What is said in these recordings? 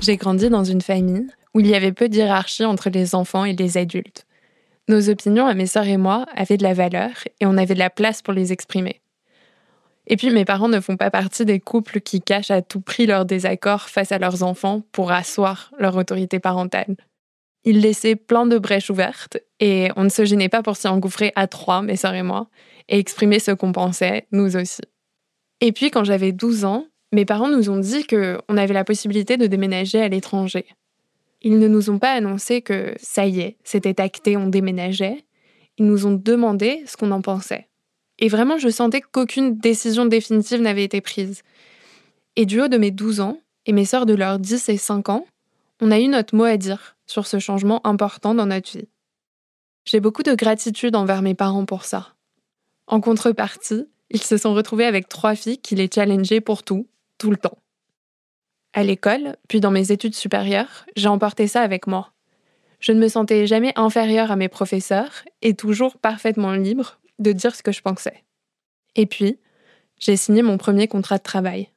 J'ai grandi dans une famille où il y avait peu d'hierarchie entre les enfants et les adultes. Nos opinions à mes sœurs et moi avaient de la valeur et on avait de la place pour les exprimer. Et puis mes parents ne font pas partie des couples qui cachent à tout prix leurs désaccords face à leurs enfants pour asseoir leur autorité parentale. Ils laissaient plein de brèches ouvertes et on ne se gênait pas pour s'y engouffrer à trois, mes sœurs et moi, et exprimer ce qu'on pensait, nous aussi. Et puis quand j'avais 12 ans, mes parents nous ont dit qu'on avait la possibilité de déménager à l'étranger. Ils ne nous ont pas annoncé que ça y est, c'était acté, on déménageait. Ils nous ont demandé ce qu'on en pensait. Et vraiment, je sentais qu'aucune décision définitive n'avait été prise. Et du haut de mes 12 ans, et mes sœurs de leurs 10 et 5 ans, on a eu notre mot à dire sur ce changement important dans notre vie. J'ai beaucoup de gratitude envers mes parents pour ça. En contrepartie, ils se sont retrouvés avec trois filles qui les challengeaient pour tout, tout le temps. À l'école, puis dans mes études supérieures, j'ai emporté ça avec moi. Je ne me sentais jamais inférieure à mes professeurs et toujours parfaitement libre de dire ce que je pensais. Et puis, j'ai signé mon premier contrat de travail.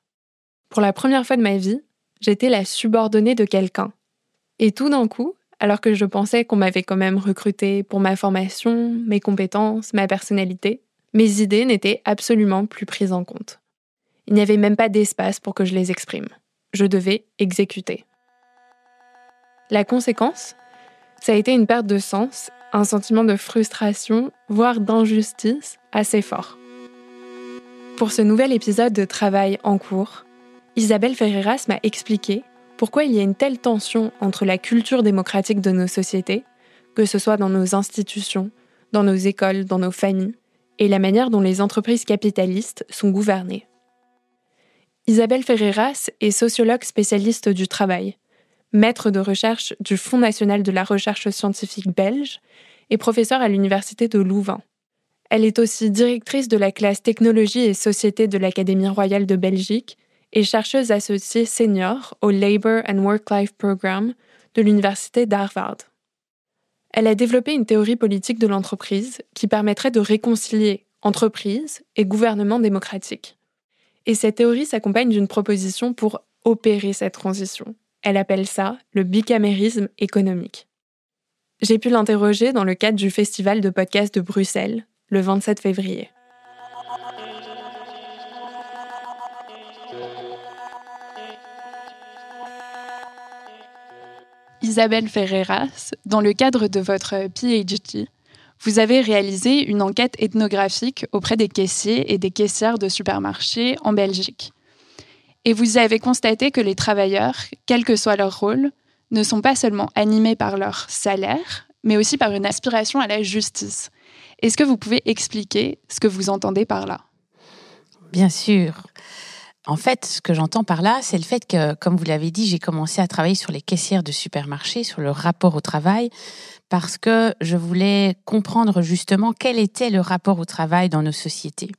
Pour la première fois de ma vie, j'étais la subordonnée de quelqu'un. Et tout d'un coup, alors que je pensais qu'on m'avait quand même recruté pour ma formation, mes compétences, ma personnalité, mes idées n'étaient absolument plus prises en compte. Il n'y avait même pas d'espace pour que je les exprime. Je devais exécuter. La conséquence, ça a été une perte de sens, un sentiment de frustration, voire d'injustice assez fort. Pour ce nouvel épisode de Travail en cours, Isabelle Ferreras m'a expliqué pourquoi il y a une telle tension entre la culture démocratique de nos sociétés, que ce soit dans nos institutions, dans nos écoles, dans nos familles, et la manière dont les entreprises capitalistes sont gouvernées. Isabelle Ferreras est sociologue spécialiste du travail, maître de recherche du Fonds national de la recherche scientifique belge et professeure à l'Université de Louvain. Elle est aussi directrice de la classe Technologie et Société de l'Académie royale de Belgique et chercheuse associée senior au Labour and Work-Life Program de l'Université d'Harvard. Elle a développé une théorie politique de l'entreprise qui permettrait de réconcilier entreprise et gouvernement démocratique. Et cette théorie s'accompagne d'une proposition pour opérer cette transition. Elle appelle ça le bicamérisme économique. J'ai pu l'interroger dans le cadre du Festival de podcast de Bruxelles, le 27 février. Isabelle Ferreras, dans le cadre de votre PhD, vous avez réalisé une enquête ethnographique auprès des caissiers et des caissières de supermarchés en Belgique. Et vous avez constaté que les travailleurs, quel que soit leur rôle, ne sont pas seulement animés par leur salaire, mais aussi par une aspiration à la justice. Est-ce que vous pouvez expliquer ce que vous entendez par là? Bien sûr. En fait, ce que j'entends par là, c'est le fait que, comme vous l'avez dit, j'ai commencé à travailler sur les caissières de supermarchés, sur le rapport au travail, parce que je voulais comprendre justement quel était le rapport au travail dans nos sociétés.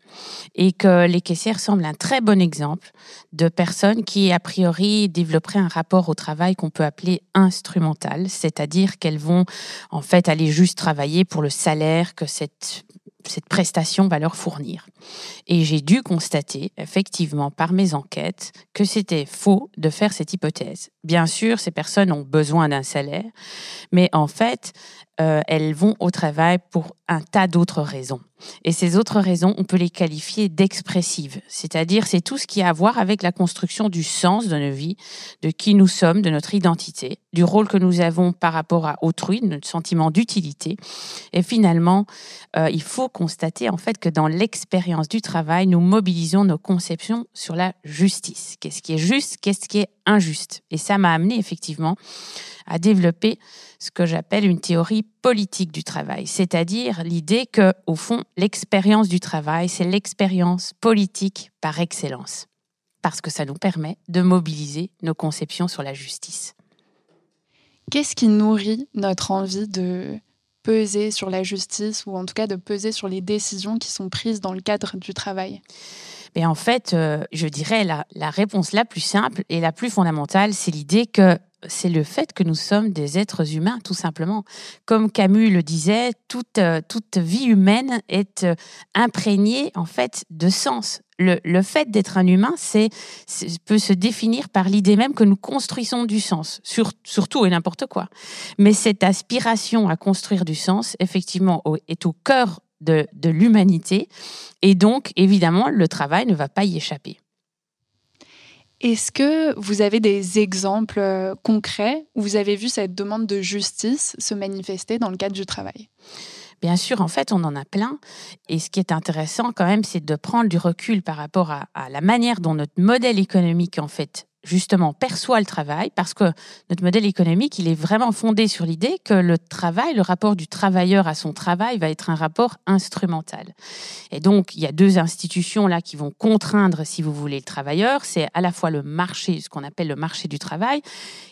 Et que les caissières semblent un très bon exemple de personnes qui, a priori, développeraient un rapport au travail qu'on peut appeler instrumental, c'est-à-dire qu'elles vont en fait aller juste travailler pour le salaire que cette cette prestation va leur fournir. Et j'ai dû constater, effectivement, par mes enquêtes, que c'était faux de faire cette hypothèse. Bien sûr, ces personnes ont besoin d'un salaire, mais en fait, euh, elles vont au travail pour un tas d'autres raisons. Et ces autres raisons, on peut les qualifier d'expressives, c'est-à-dire c'est tout ce qui a à voir avec la construction du sens de nos vies, de qui nous sommes, de notre identité, du rôle que nous avons par rapport à autrui, de notre sentiment d'utilité. Et finalement, euh, il faut constater en fait que dans l'expérience du travail, nous mobilisons nos conceptions sur la justice. Qu'est-ce qui est juste, qu'est-ce qui est injuste? Et ça m'a amené effectivement à développer ce que j'appelle une théorie politique du travail, c'est-à-dire l'idée que, au fond, l'expérience du travail, c'est l'expérience politique par excellence, parce que ça nous permet de mobiliser nos conceptions sur la justice. Qu'est-ce qui nourrit notre envie de peser sur la justice ou en tout cas de peser sur les décisions qui sont prises dans le cadre du travail? Mais en fait, euh, je dirais la, la réponse la plus simple et la plus fondamentale, c'est l'idée que c'est le fait que nous sommes des êtres humains, tout simplement. Comme Camus le disait, toute, euh, toute vie humaine est euh, imprégnée, en fait, de sens. Le, le fait d'être un humain, c'est, peut se définir par l'idée même que nous construisons du sens, sur, sur tout et n'importe quoi. Mais cette aspiration à construire du sens, effectivement, est au cœur de, de l'humanité. Et donc, évidemment, le travail ne va pas y échapper. Est-ce que vous avez des exemples euh, concrets où vous avez vu cette demande de justice se manifester dans le cadre du travail? Bien sûr, en fait, on en a plein. Et ce qui est intéressant quand même, c'est de prendre du recul par rapport à, à, la manière dont notre modèle économique, en fait, justement perçoit le travail parce que notre modèle économique, il est vraiment fondé sur l'idée que le travail, le rapport du travailleur à son travail va être un rapport instrumental. Et donc, il y a deux institutions là qui vont contraindre, si vous voulez, le travailleur. C'est à la fois le marché, ce qu'on appelle le marché du travail,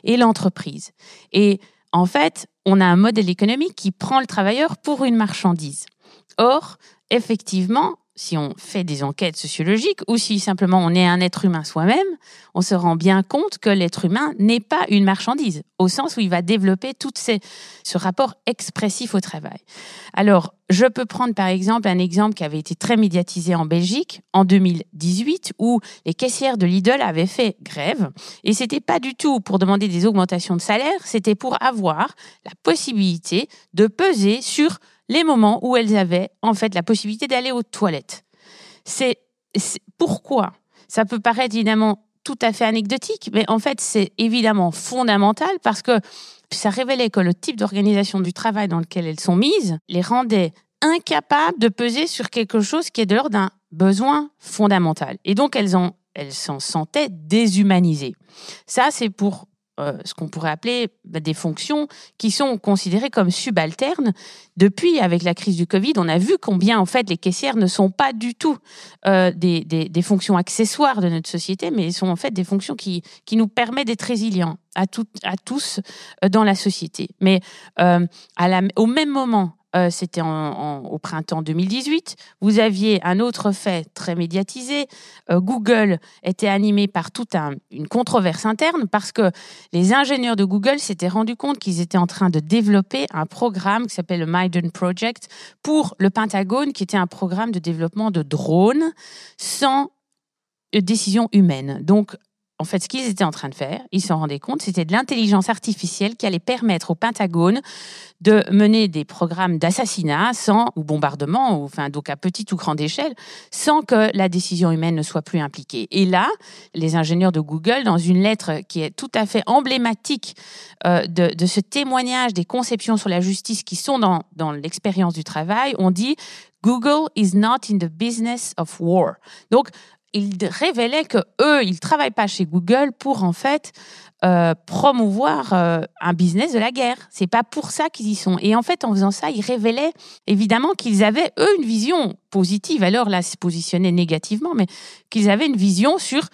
et l'entreprise. Et en fait, on a un modèle économique qui prend le travailleur pour une marchandise. Or, effectivement, si on fait des enquêtes sociologiques ou si simplement on est un être humain soi-même, on se rend bien compte que l'être humain n'est pas une marchandise, au sens où il va développer tout ce rapport expressif au travail. Alors, je peux prendre par exemple un exemple qui avait été très médiatisé en Belgique en 2018, où les caissières de Lidl avaient fait grève, et c'était pas du tout pour demander des augmentations de salaire, c'était pour avoir la possibilité de peser sur les moments où elles avaient en fait la possibilité d'aller aux toilettes. C'est pourquoi? Ça peut paraître évidemment tout à fait anecdotique, mais en fait c'est évidemment fondamental parce que ça révélait que le type d'organisation du travail dans lequel elles sont mises les rendait incapables de peser sur quelque chose qui est de l'ordre d'un besoin fondamental. Et donc elles en elles s'en sentaient déshumanisées. Ça, c'est pour euh, ce qu'on pourrait appeler bah, des fonctions qui sont considérées comme subalternes. Depuis, avec la crise du Covid, on a vu combien en fait les caissières ne sont pas du tout euh, des, des, fonctions accessoires de notre société, mais sont en fait des fonctions qui, qui nous permettent d'être résilients à, tout, à tous euh, dans la société. Mais à la, au même moment, euh, c'était au printemps 2018. Vous aviez un autre fait très médiatisé. Euh, Google était animé par toute une controverse interne parce que les ingénieurs de Google s'étaient rendus compte qu'ils étaient en train de développer un programme qui s'appelle le Maiden Project pour le Pentagone, qui était un programme de développement de drones sans euh, décision humaine. Donc, en fait, ce qu'ils étaient en train de faire, ils s'en rendaient compte, c'était de l'intelligence artificielle qui allait permettre au Pentagone de mener des programmes d'assassinat sans ou bombardement, ou, enfin donc à petite ou grande échelle, sans que la décision humaine ne soit plus impliquée. Et là, les ingénieurs de Google, dans une lettre qui est tout à fait emblématique euh, de, ce témoignage des conceptions sur la justice qui sont dans, dans l'expérience du travail, ont dit Google is not in the business of war. Donc ils révélaient que eux, ils travaillent pas chez Google pour en fait euh, promouvoir euh, un business de la guerre. C'est pas pour ça qu'ils y sont. Et en fait, en faisant ça, ils révélaient évidemment qu'ils avaient eux une vision positive. Alors là, se positionner négativement, mais qu'ils avaient une vision sur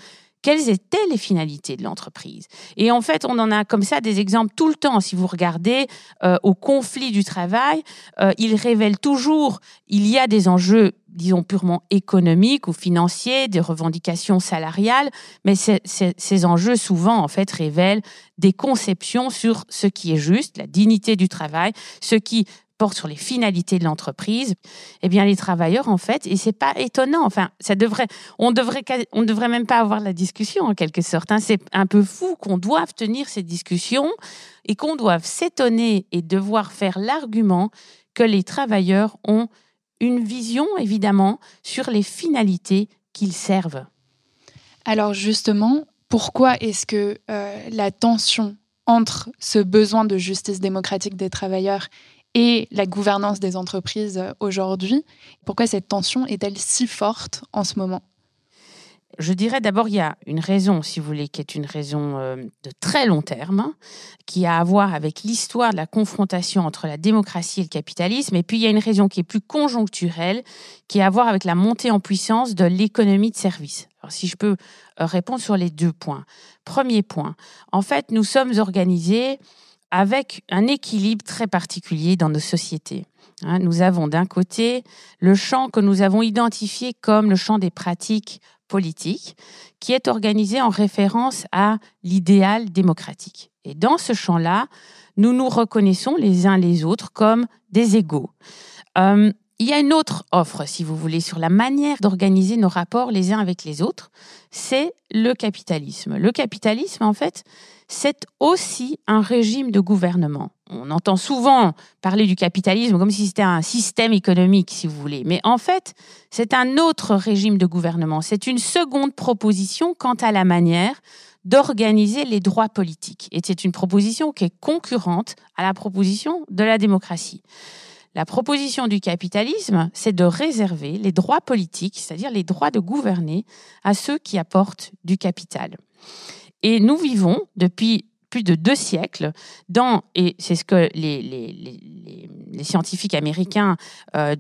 quelles étaient les finalités de l'entreprise. Et en fait, on en a comme ça des exemples tout le temps. Si vous regardez euh, au conflit du travail, euh, il révèle toujours, il y a des enjeux disons purement économiques ou financiers, des revendications salariales, mais ces enjeux souvent en fait révèlent des conceptions sur ce qui est juste, la dignité du travail, ce qui porte sur les finalités de l'entreprise, eh bien les travailleurs en fait, et c'est pas étonnant. Enfin, ça devrait, on devrait, on devrait même pas avoir la discussion en quelque sorte. Hein. C'est un peu fou qu'on doive tenir ces discussions et qu'on doive s'étonner et devoir faire l'argument que les travailleurs ont une vision évidemment sur les finalités qu'ils servent. Alors justement, pourquoi est-ce que euh, la tension entre ce besoin de justice démocratique des travailleurs et la gouvernance des entreprises aujourd'hui. Pourquoi cette tension est-elle si forte en ce moment? Je dirais d'abord, il y a une raison, si vous voulez, qui est une raison euh, de très long terme, qui a à voir avec l'histoire de la confrontation entre la démocratie et le capitalisme. Et puis, il y a une raison qui est plus conjoncturelle, qui a à voir avec la montée en puissance de l'économie de services. Alors, si je peux euh, répondre sur les deux points. Premier point, en fait, nous sommes organisés avec un équilibre très particulier dans nos sociétés. Hein, nous avons d'un côté le champ que nous avons identifié comme le champ des pratiques politiques, qui est organisé en référence à l'idéal démocratique. Et dans ce champ-là, nous nous reconnaissons les uns les autres comme des égaux. Euh, il y a une autre offre, si vous voulez, sur la manière d'organiser nos rapports les uns avec les autres, c'est le capitalisme. Le capitalisme, en fait, c'est aussi un régime de gouvernement. On entend souvent parler du capitalisme comme si c'était un système économique, si vous voulez. Mais en fait, c'est un autre régime de gouvernement. C'est une seconde proposition quant à la manière d'organiser les droits politiques. Et c'est une proposition qui est concurrente à la proposition de la démocratie. La proposition du capitalisme, c'est de réserver les droits politiques, c'est-à-dire les droits de gouverner, à ceux qui apportent du capital. Et nous vivons depuis plus de deux siècles dans, et c'est ce que les, scientifiques américains euh,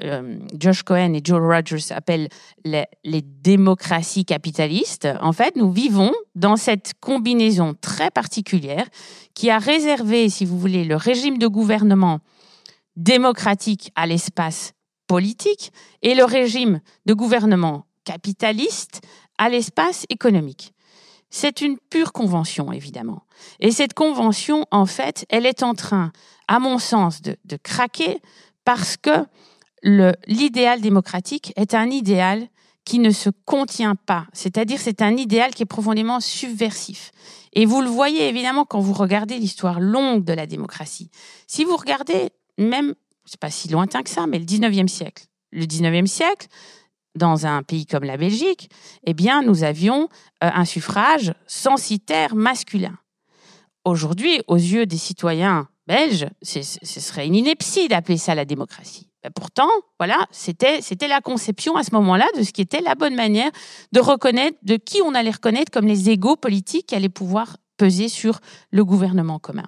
euh, Josh Cohen et Joe Rogers appellent les, démocraties capitalistes. En fait, nous vivons dans cette combinaison très particulière qui a réservé, si vous voulez, le régime de gouvernement démocratique à l'espace politique et le régime de gouvernement capitaliste à l'espace économique. C'est une pure convention, évidemment. Et cette convention, en fait, elle est en train, à mon sens, de, craquer parce que l'idéal démocratique est un idéal qui ne se contient pas. C'est-à-dire, c'est un idéal qui est profondément subversif. Et vous le voyez évidemment quand vous regardez l'histoire longue de la démocratie. Si vous regardez même, c'est pas si lointain que ça, mais le 19e siècle. Le 19e siècle, dans un pays comme la Belgique, eh bien, nous avions euh, un suffrage censitaire masculin. Aujourd'hui, aux yeux des citoyens belges, ce serait une ineptie d'appeler ça la démocratie. Ben, pourtant, voilà, c'était la conception à ce moment-là de ce qui était la bonne manière de reconnaître, de qui on allait reconnaître comme les égaux politiques qui allaient pouvoir peser sur le gouvernement commun.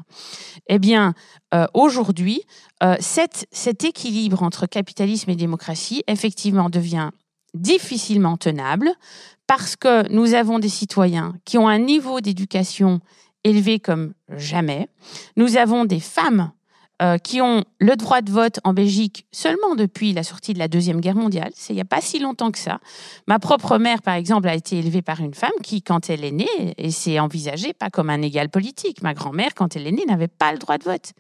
Eh bien, euh, aujourd'hui, euh, cet équilibre entre capitalisme et démocratie, effectivement, devient difficilement tenable parce que nous avons des citoyens qui ont un niveau d'éducation élevé comme jamais. Nous avons des femmes euh, qui ont le droit de vote en Belgique seulement depuis la sortie de la Deuxième Guerre mondiale. C'est il n'y a pas si longtemps que ça. Ma propre mère, par exemple, a été élevée par une femme qui, quand elle est née, et s'est envisagée pas comme un égal politique. Ma grand-mère, quand elle est née, n'avait pas le droit de vote.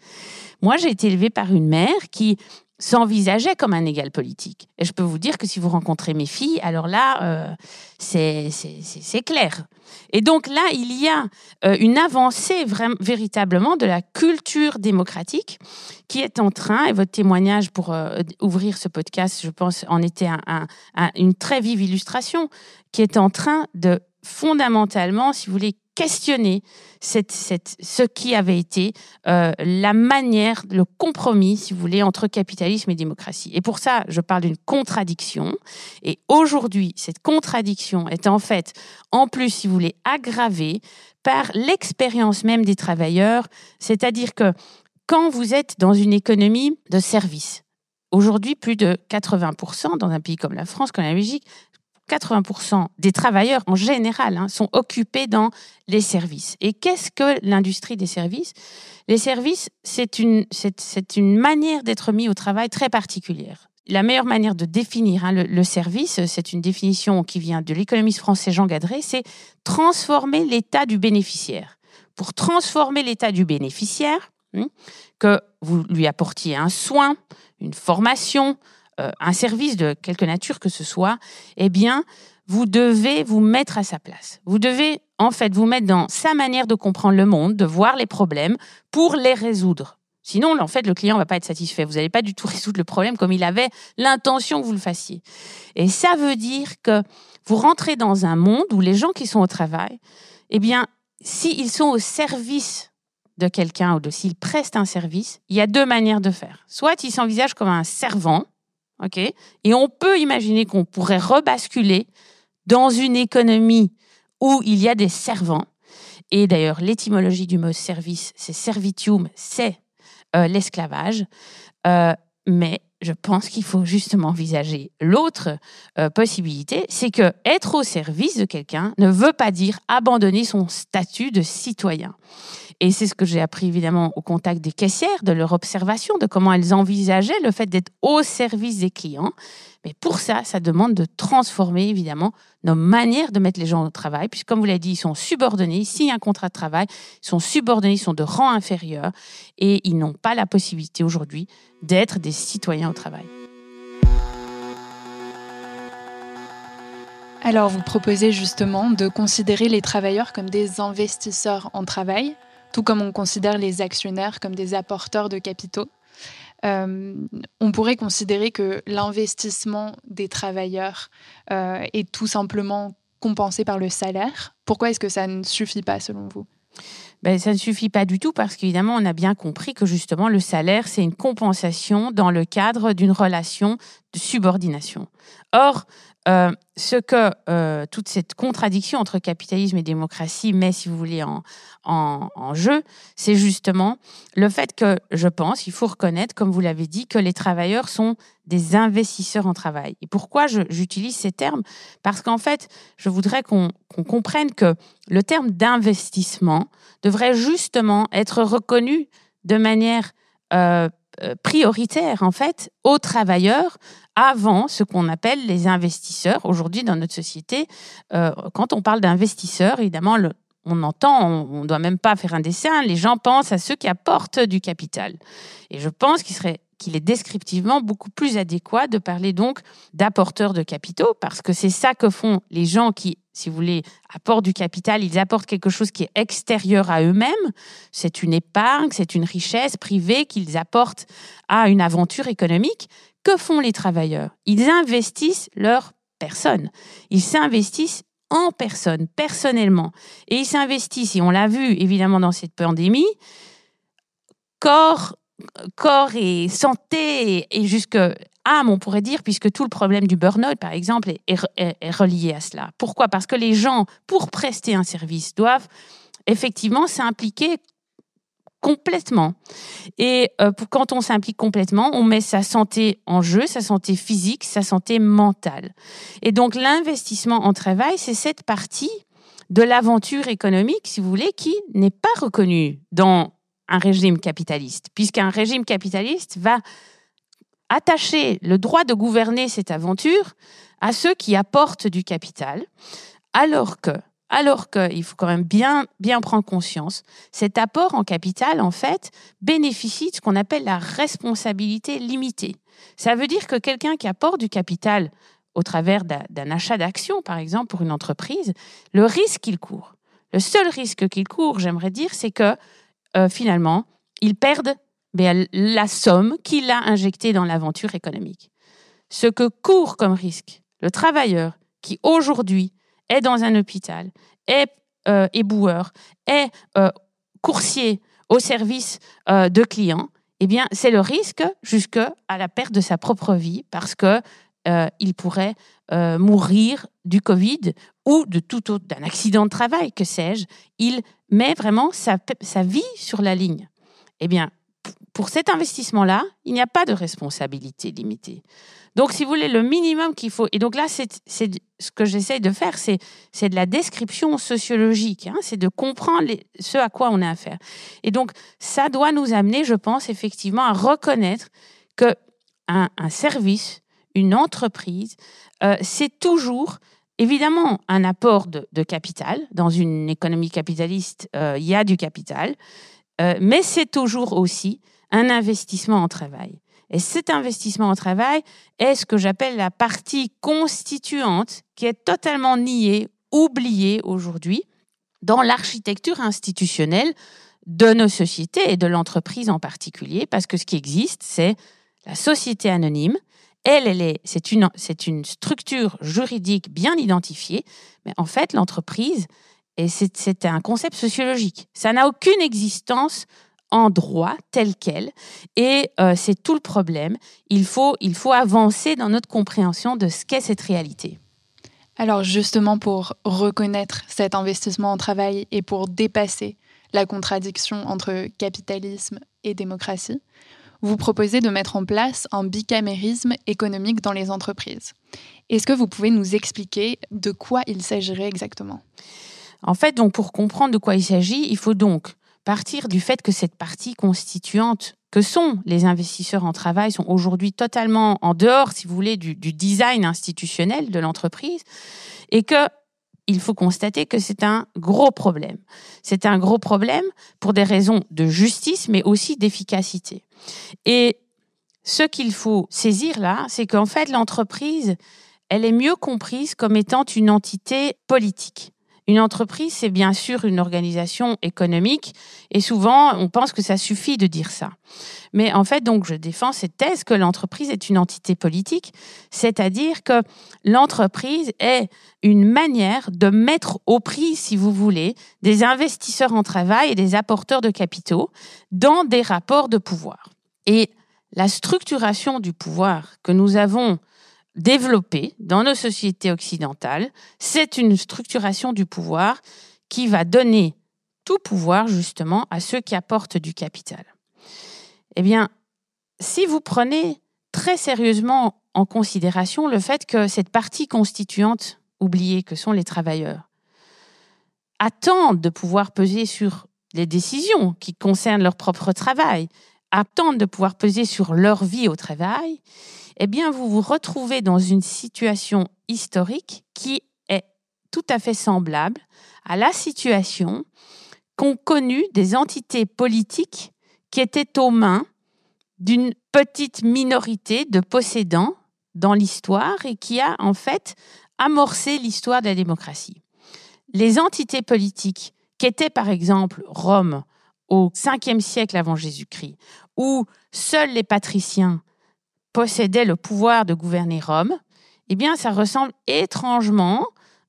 Moi, j'ai été élevée par une mère qui s'envisageait comme un égal politique. Et je peux vous dire que si vous rencontrez mes filles, alors là, euh, c'est clair. Et donc là, il y a euh, une avancée véritablement de la culture démocratique qui est en train, et votre témoignage pour euh, ouvrir ce podcast, je pense, en était une très vive illustration, qui est en train de fondamentalement, si vous voulez, questionner ce qui avait été euh, la manière, le compromis, si vous voulez, entre capitalisme et démocratie. Et pour ça, je parle d'une contradiction. Et aujourd'hui, cette contradiction est en fait, en plus, si vous voulez, aggravée par l'expérience même des travailleurs, c'est-à-dire que quand vous êtes dans une économie de services, Aujourd'hui, plus de 80% dans un pays comme la France, comme la Belgique, 80% des travailleurs en général hein, sont occupés dans les services. Et qu'est-ce que l'industrie des services? Les services, c'est une, c'est, une manière d'être mis au travail très particulière. La meilleure manière de définir hein, le, service, c'est une définition qui vient de l'économiste français Jean Gadret, c'est transformer l'état du bénéficiaire. Pour transformer l'état du bénéficiaire, hein, que vous lui apportiez un soin, une formation, un service de quelque nature que ce soit, eh bien, vous devez vous mettre à sa place. Vous devez, en fait, vous mettre dans sa manière de comprendre le monde, de voir les problèmes pour les résoudre. Sinon, en fait, le client ne va pas être satisfait. Vous n'allez pas du tout résoudre le problème comme il avait l'intention que vous le fassiez. Et ça veut dire que vous rentrez dans un monde où les gens qui sont au travail, eh bien, s'ils sont au service de quelqu'un ou de s'ils prestent un service, il y a deux manières de faire. Soit ils s'envisagent comme un servant, ok Et on peut imaginer qu'on pourrait rebasculer dans une économie où il y a des servants. Et d'ailleurs, l'étymologie du mot service, c'est servitium, c'est euh, l'esclavage. Euh, mais je pense qu'il faut justement envisager l'autre euh, possibilité, c'est que être au service de quelqu'un ne veut pas dire abandonner son statut de citoyen. Et c'est ce que j'ai appris évidemment au contact des caissières, de leur observation, de comment elles envisageaient le fait d'être au service des clients. Mais pour ça, ça demande de transformer évidemment nos manières de mettre les gens au travail, puisque comme vous l'avez dit, ils sont subordonnés, ils signent un contrat de travail, ils sont subordonnés, ils sont de rang inférieur, et ils n'ont pas la possibilité aujourd'hui d'être des citoyens au travail. Alors, vous proposez justement de considérer les travailleurs comme des investisseurs en travail, tout comme on considère les actionnaires comme des apporteurs de capitaux. Euh, on pourrait considérer que l'investissement des travailleurs euh, est tout simplement compensé par le salaire. Pourquoi est-ce que ça ne suffit pas selon vous? Ben, ça ne suffit pas du tout parce qu'évidemment, on a bien compris que justement, le salaire, c'est une compensation dans le cadre d'une relation de subordination. Or, euh, ce que euh, toute cette contradiction entre capitalisme et démocratie met, si vous voulez, en, jeu, c'est justement le fait que je pense, il faut reconnaître, comme vous l'avez dit, que les travailleurs sont des investisseurs en travail. Et pourquoi j'utilise ces termes? Parce qu'en fait, je voudrais qu'on comprenne que le terme d'investissement devrait justement être reconnu de manière euh, prioritaire, en fait, aux travailleurs avant ce qu'on appelle les investisseurs. Aujourd'hui, dans notre société, euh, quand on parle d'investisseurs, évidemment, on entend, on ne doit même pas faire un dessin, les gens pensent à ceux qui apportent du capital. Et je pense qu'il serait qu'il est descriptivement beaucoup plus adéquat de parler donc d'apporteurs de capitaux, parce que c'est ça que font les gens qui, si vous voulez, apportent du capital, ils apportent quelque chose qui est extérieur à eux-mêmes, c'est une épargne, c'est une richesse privée qu'ils apportent à une aventure économique. Que font les travailleurs? Ils investissent leur personne. Ils s'investissent en personne, personnellement. Et ils s'investissent, et on l'a vu évidemment dans cette pandémie, corps, corps et santé et jusque on pourrait dire, puisque tout le problème du burn-out, par exemple, est relié à cela. Pourquoi? Parce que les gens, pour prester un service, doivent effectivement s'impliquer complètement. Et euh, quand on s'implique complètement, on met sa santé en jeu, sa santé physique, sa santé mentale. Et donc l'investissement en travail, c'est cette partie de l'aventure économique, si vous voulez, qui n'est pas reconnue dans un régime capitaliste, puisqu'un régime capitaliste va attacher le droit de gouverner cette aventure à ceux qui apportent du capital, alors que alors qu'il faut quand même bien, bien prendre conscience, cet apport en capital, en fait, bénéficie de ce qu'on appelle la responsabilité limitée. Ça veut dire que quelqu'un qui apporte du capital au travers d'un achat d'actions, par exemple, pour une entreprise, le risque qu'il court, le seul risque qu'il court, j'aimerais dire, c'est que euh, finalement, il perde ben, la somme qu'il a injectée dans l'aventure économique. Ce que court comme risque le travailleur qui aujourd'hui est dans un hôpital, est euh, éboueur, est euh, coursier au service de clients, eh bien, c'est le risque jusqu'à la perte de sa propre vie parce que il pourrait mourir du Covid ou de tout autre, d'un accident de travail, que sais-je. Il met vraiment sa, sa vie sur la ligne. Eh bien, pour cet investissement-là, il n'y a pas de responsabilité limitée. Donc, si vous voulez, le minimum qu'il faut, et donc là, c'est ce que j'essaye de faire, c'est de la description sociologique, hein, c'est de comprendre ce à quoi on a affaire. Et donc, ça doit nous amener, je pense, effectivement, à reconnaître que un, service, une entreprise, euh, c'est toujours évidemment un apport de, capital. Dans une économie capitaliste, euh, il y a du capital, euh, mais c'est toujours aussi un investissement en travail. Et cet investissement en travail est ce que j'appelle la partie constituante qui est totalement niée, oubliée aujourd'hui dans l'architecture institutionnelle de nos sociétés et de l'entreprise en particulier, parce que ce qui existe, c'est la société anonyme elle, elle est, c'est une, c'est une structure juridique bien identifiée, mais en fait, l'entreprise, et c'est, un concept sociologique. Ça n'a aucune existence en droit tel quel, et euh, c'est tout le problème. Il faut, il faut avancer dans notre compréhension de ce qu'est cette réalité. Alors justement, pour reconnaître cet investissement en travail et pour dépasser la contradiction entre capitalisme et démocratie, vous proposez de mettre en place un bicamérisme économique dans les entreprises. Est-ce que vous pouvez nous expliquer de quoi il s'agirait exactement? En fait, donc pour comprendre de quoi il s'agit, il faut donc partir du fait que cette partie constituante que sont les investisseurs en travail sont aujourd'hui totalement en dehors, si vous voulez, du, design institutionnel de l'entreprise et que il faut constater que c'est un gros problème. C'est un gros problème pour des raisons de justice, mais aussi d'efficacité. Et ce qu'il faut saisir là, c'est qu'en fait, l'entreprise, elle est mieux comprise comme étant une entité politique. Une entreprise, c'est bien sûr une organisation économique et souvent on pense que ça suffit de dire ça. Mais en fait, donc, je défends cette thèse que l'entreprise est une entité politique, c'est-à-dire que l'entreprise est une manière de mettre au prix, si vous voulez, des investisseurs en travail et des apporteurs de capitaux dans des rapports de pouvoir. Et la structuration du pouvoir que nous avons développée dans nos sociétés occidentales, c'est une structuration du pouvoir qui va donner tout pouvoir justement à ceux qui apportent du capital. Eh bien, si vous prenez très sérieusement en considération le fait que cette partie constituante oubliée que sont les travailleurs attendent de pouvoir peser sur les décisions qui concernent leur propre travail, attendent de pouvoir peser sur leur vie au travail, eh bien, vous vous retrouvez dans une situation historique qui est tout à fait semblable à la situation qu'ont connue des entités politiques qui étaient aux mains d'une petite minorité de possédants dans l'histoire et qui a en fait amorcé l'histoire de la démocratie. Les entités politiques qu'était par exemple Rome au 5e siècle avant Jésus-Christ, où seuls les patriciens possédaient le pouvoir de gouverner Rome, eh bien, ça ressemble étrangement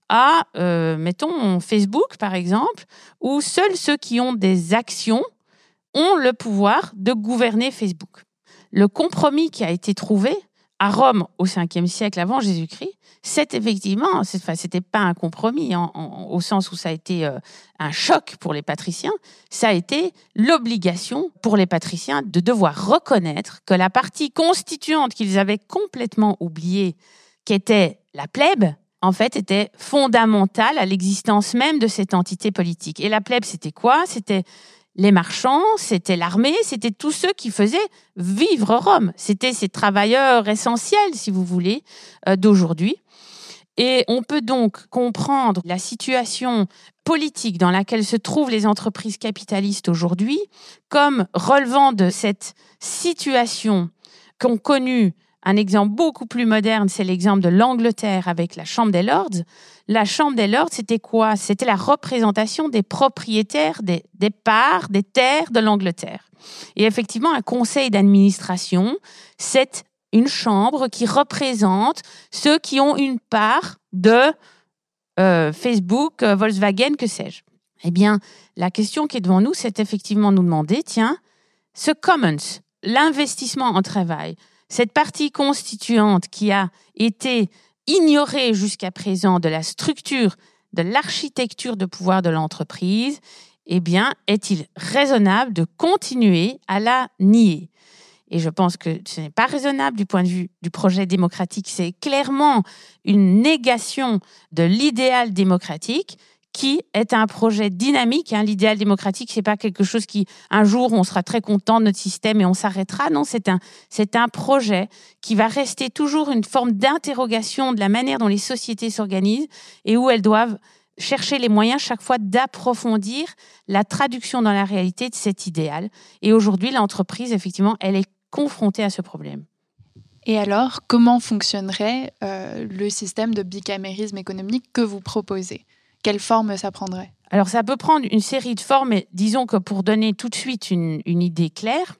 à, euh, mettons, Facebook, par exemple, où seuls ceux qui ont des actions ont le pouvoir de gouverner Facebook. Le compromis qui a été trouvé à Rome au 5e siècle avant Jésus-Christ, c'est effectivement, c'était pas un compromis au sens où ça a été euh, un choc pour les patriciens, ça a été l'obligation pour les patriciens de devoir reconnaître que la partie constituante qu'ils avaient complètement oubliée, qui était la plèbe, en fait, était fondamentale à l'existence même de cette entité politique. Et la plèbe, c'était quoi? C'était les marchands, c'était l'armée, c'était tous ceux qui faisaient vivre Rome. C'était ces travailleurs essentiels, si vous voulez, euh, d'aujourd'hui. Et on peut donc comprendre la situation politique dans laquelle se trouvent les entreprises capitalistes aujourd'hui comme relevant de cette situation qu'ont connue un exemple beaucoup plus moderne, c'est l'exemple de l'Angleterre avec la Chambre des Lords. La Chambre des Lords, c'était quoi? C'était la représentation des propriétaires des, parts, des terres de l'Angleterre. Et effectivement, un conseil d'administration, c'est une chambre qui représente ceux qui ont une part de euh, Facebook, euh, Volkswagen, que sais-je. Eh bien, la question qui est devant nous, c'est effectivement nous demander, tiens, ce commons, l'investissement en travail, cette partie constituante qui a été ignorée jusqu'à présent de la structure, de l'architecture de pouvoir de l'entreprise, eh bien, est-il raisonnable de continuer à la nier? Et je pense que ce n'est pas raisonnable du point de vue du projet démocratique. C'est clairement une négation de l'idéal démocratique qui est un projet dynamique. Hein. L'idéal démocratique, c'est pas quelque chose qui, un jour, on sera très content de notre système et on s'arrêtera. Non, c'est un, c'est un projet qui va rester toujours une forme d'interrogation de la manière dont les sociétés s'organisent et où elles doivent chercher les moyens chaque fois d'approfondir la traduction dans la réalité de cet idéal. Et aujourd'hui, l'entreprise, effectivement, elle est confrontés à ce problème. Et alors, comment fonctionnerait euh, le système de bicamérisme économique que vous proposez? Quelle forme ça prendrait Alors, ça peut prendre une série de formes, mais disons que pour donner tout de suite une, idée claire,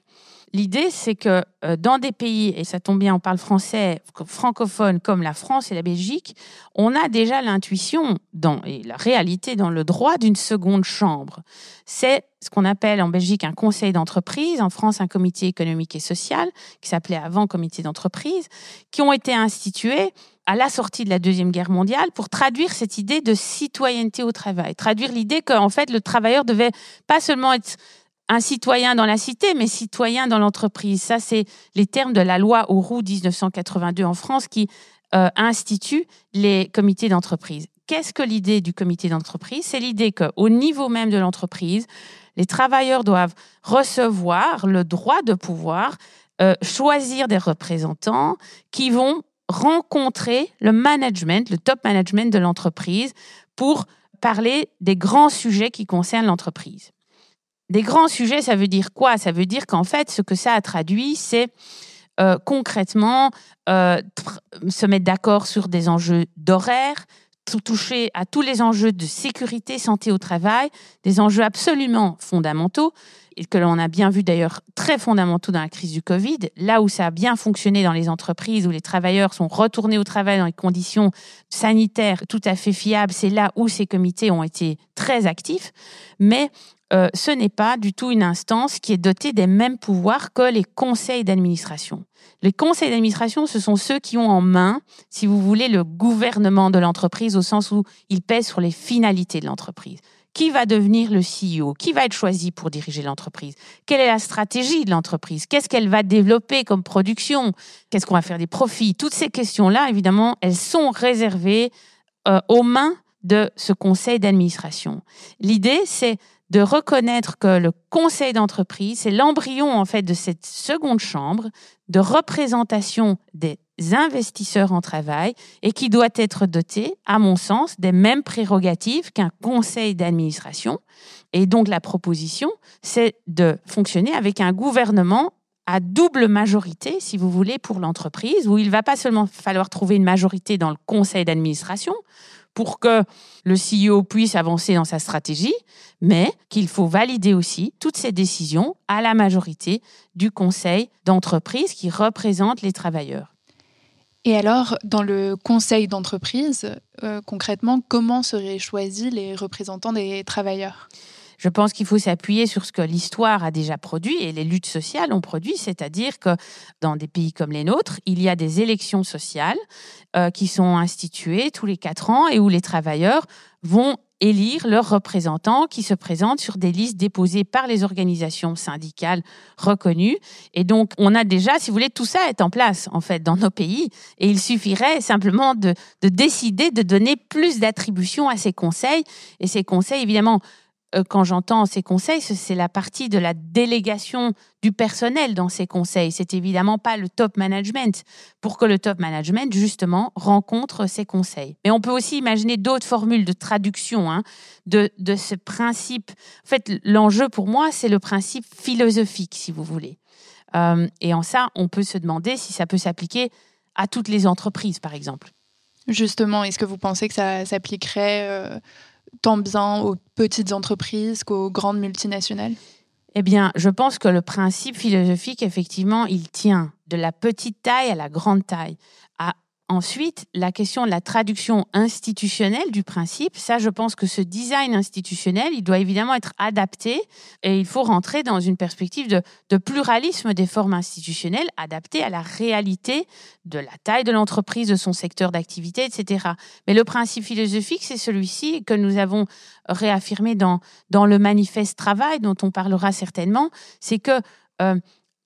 L'idée, c'est que euh, dans des pays, et ça tombe bien, on parle français francophone comme la France et la Belgique, on a déjà l'intuition et la réalité dans le droit d'une seconde chambre. C'est ce qu'on appelle en Belgique un conseil d'entreprise, en France un comité économique et social, qui s'appelait avant comité d'entreprise, qui ont été institués à la sortie de la Deuxième Guerre mondiale pour traduire cette idée de citoyenneté au travail, traduire l'idée qu'en fait le travailleur devait pas seulement être un citoyen dans la cité, mais citoyen dans l'entreprise. Ça, c'est les termes de la loi Auroux 1982 en France qui euh, institue les comités d'entreprise. Qu'est-ce que l'idée du comité d'entreprise? C'est l'idée qu'au niveau même de l'entreprise, les travailleurs doivent recevoir le droit de pouvoir euh, choisir des représentants qui vont rencontrer le management, le top management de l'entreprise pour parler des grands sujets qui concernent l'entreprise. Des grands sujets, ça veut dire quoi? Ça veut dire qu'en fait, ce que ça a traduit, c'est euh, concrètement euh, se mettre d'accord sur des enjeux d'horaire, toucher à tous les enjeux de sécurité, santé au travail, des enjeux absolument fondamentaux, et que l'on a bien vu d'ailleurs très fondamentaux dans la crise du Covid, là où ça a bien fonctionné dans les entreprises, où les travailleurs sont retournés au travail dans des conditions sanitaires tout à fait fiables, c'est là où ces comités ont été très actifs. Mais euh, ce n'est pas du tout une instance qui est dotée des mêmes pouvoirs que les conseils d'administration. Les conseils d'administration, ce sont ceux qui ont en main, si vous voulez, le gouvernement de l'entreprise au sens où ils pèsent sur les finalités de l'entreprise. Qui va devenir le CEO Qui va être choisi pour diriger l'entreprise? Quelle est la stratégie de l'entreprise? Qu'est-ce qu'elle va développer comme production? Qu'est-ce qu'on va faire des profits? Toutes ces questions-là, évidemment, elles sont réservées euh, aux mains de ce conseil d'administration. L'idée, c'est de reconnaître que le conseil d'entreprise, c'est l'embryon en fait de cette seconde chambre de représentation des investisseurs en travail et qui doit être doté, à mon sens, des mêmes prérogatives qu'un conseil d'administration. Et donc la proposition, c'est de fonctionner avec un gouvernement à double majorité, si vous voulez, pour l'entreprise, où il va pas seulement falloir trouver une majorité dans le conseil d'administration, pour que le CEO puisse avancer dans sa stratégie, mais qu'il faut valider aussi toutes ces décisions à la majorité du conseil d'entreprise qui représente les travailleurs. Et alors, dans le conseil d'entreprise, euh, concrètement, comment seraient choisis les représentants des travailleurs? Je pense qu'il faut s'appuyer sur ce que l'histoire a déjà produit et les luttes sociales ont produit, c'est-à-dire que dans des pays comme les nôtres, il y a des élections sociales euh, qui sont instituées tous les quatre ans et où les travailleurs vont élire leurs représentants qui se présentent sur des listes déposées par les organisations syndicales reconnues. Et donc, on a déjà, si vous voulez, tout ça est en place, en fait, dans nos pays. Et il suffirait simplement de, de décider de donner plus d'attributions à ces conseils. Et ces conseils, évidemment, quand j'entends ces conseils, c'est la partie de la délégation du personnel dans ces conseils. C'est évidemment pas le top management pour que le top management, justement, rencontre ces conseils. Mais on peut aussi imaginer d'autres formules de traduction hein, de, de ce principe. En fait, l'enjeu pour moi, c'est le principe philosophique, si vous voulez. Euh, et en ça, on peut se demander si ça peut s'appliquer à toutes les entreprises, par exemple. Justement, est-ce que vous pensez que ça s'appliquerait euh, tant bien aux petites entreprises qu'aux grandes multinationales Eh bien, je pense que le principe philosophique, effectivement, il tient de la petite taille à la grande taille. Ensuite, la question de la traduction institutionnelle du principe, ça, je pense que ce design institutionnel, il doit évidemment être adapté et il faut rentrer dans une perspective de, pluralisme des formes institutionnelles adaptées à la réalité de la taille de l'entreprise, de son secteur d'activité, etc. Mais le principe philosophique, c'est celui-ci que nous avons réaffirmé dans, le manifeste travail, dont on parlera certainement, c'est que euh,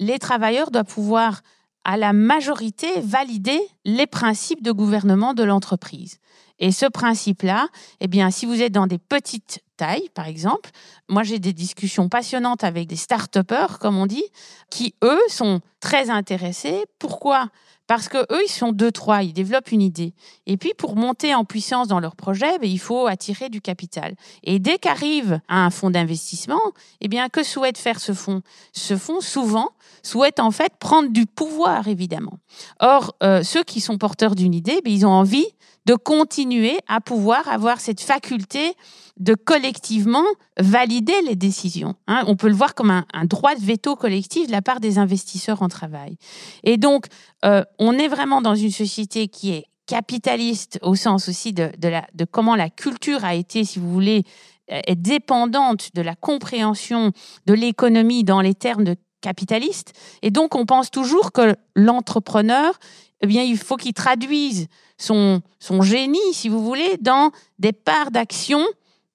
les travailleurs doivent pouvoir à la majorité valider les principes de gouvernement de l'entreprise. Et ce principe-là, eh bien, si vous êtes dans des petites tailles, par exemple, moi j'ai des discussions passionnantes avec des start-upers, comme on dit, qui eux sont très intéressés. Pourquoi? Parce que eux, ils sont deux, trois, ils développent une idée. Et puis, pour monter en puissance dans leur projet, ben, il faut attirer du capital. Et dès qu'arrive un fonds d'investissement, eh bien, que souhaite faire ce fonds? Ce fonds, souvent, souhaite en fait prendre du pouvoir, évidemment. Or, euh, ceux qui sont porteurs d'une idée, ben, ils ont envie de continuer à pouvoir avoir cette faculté de collectivement valider les décisions. Hein. on peut le voir comme un, droit de veto collectif de la part des investisseurs en travail. Et donc, euh, on est vraiment dans une société qui est capitaliste au sens aussi de, la, de comment la culture a été, si vous voulez, euh, est dépendante de la compréhension de l'économie dans les termes de capitaliste. Et donc, on pense toujours que l'entrepreneur, eh bien, il faut qu'il traduise son, son génie, si vous voulez, dans des parts d'action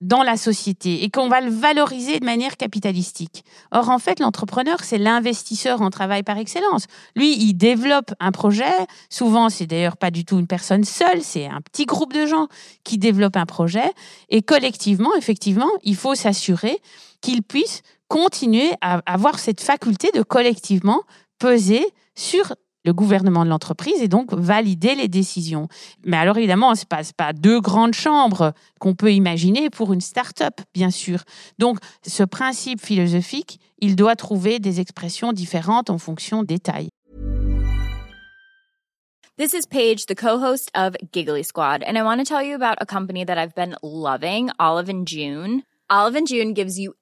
dans la société et qu'on va le valoriser de manière capitalistique. Or, en fait, l'entrepreneur, c'est l'investisseur en travail par excellence. Lui, il développe un projet. Souvent, c'est d'ailleurs pas du tout une personne seule, c'est un petit groupe de gens qui développent un projet. Et collectivement, effectivement, il faut s'assurer qu'il puisse continuer à avoir cette faculté de collectivement peser sur le gouvernement de l'entreprise et donc valider les décisions. Mais alors évidemment, ce n'est pas, deux grandes chambres qu'on peut imaginer pour une start-up, bien sûr. Donc ce principe philosophique, il doit trouver des expressions différentes en fonction des tailles. This is Paige, the co-host of Giggly Squad, and I want to tell you about a company that I've been loving, Olive and June. Olive and June gives you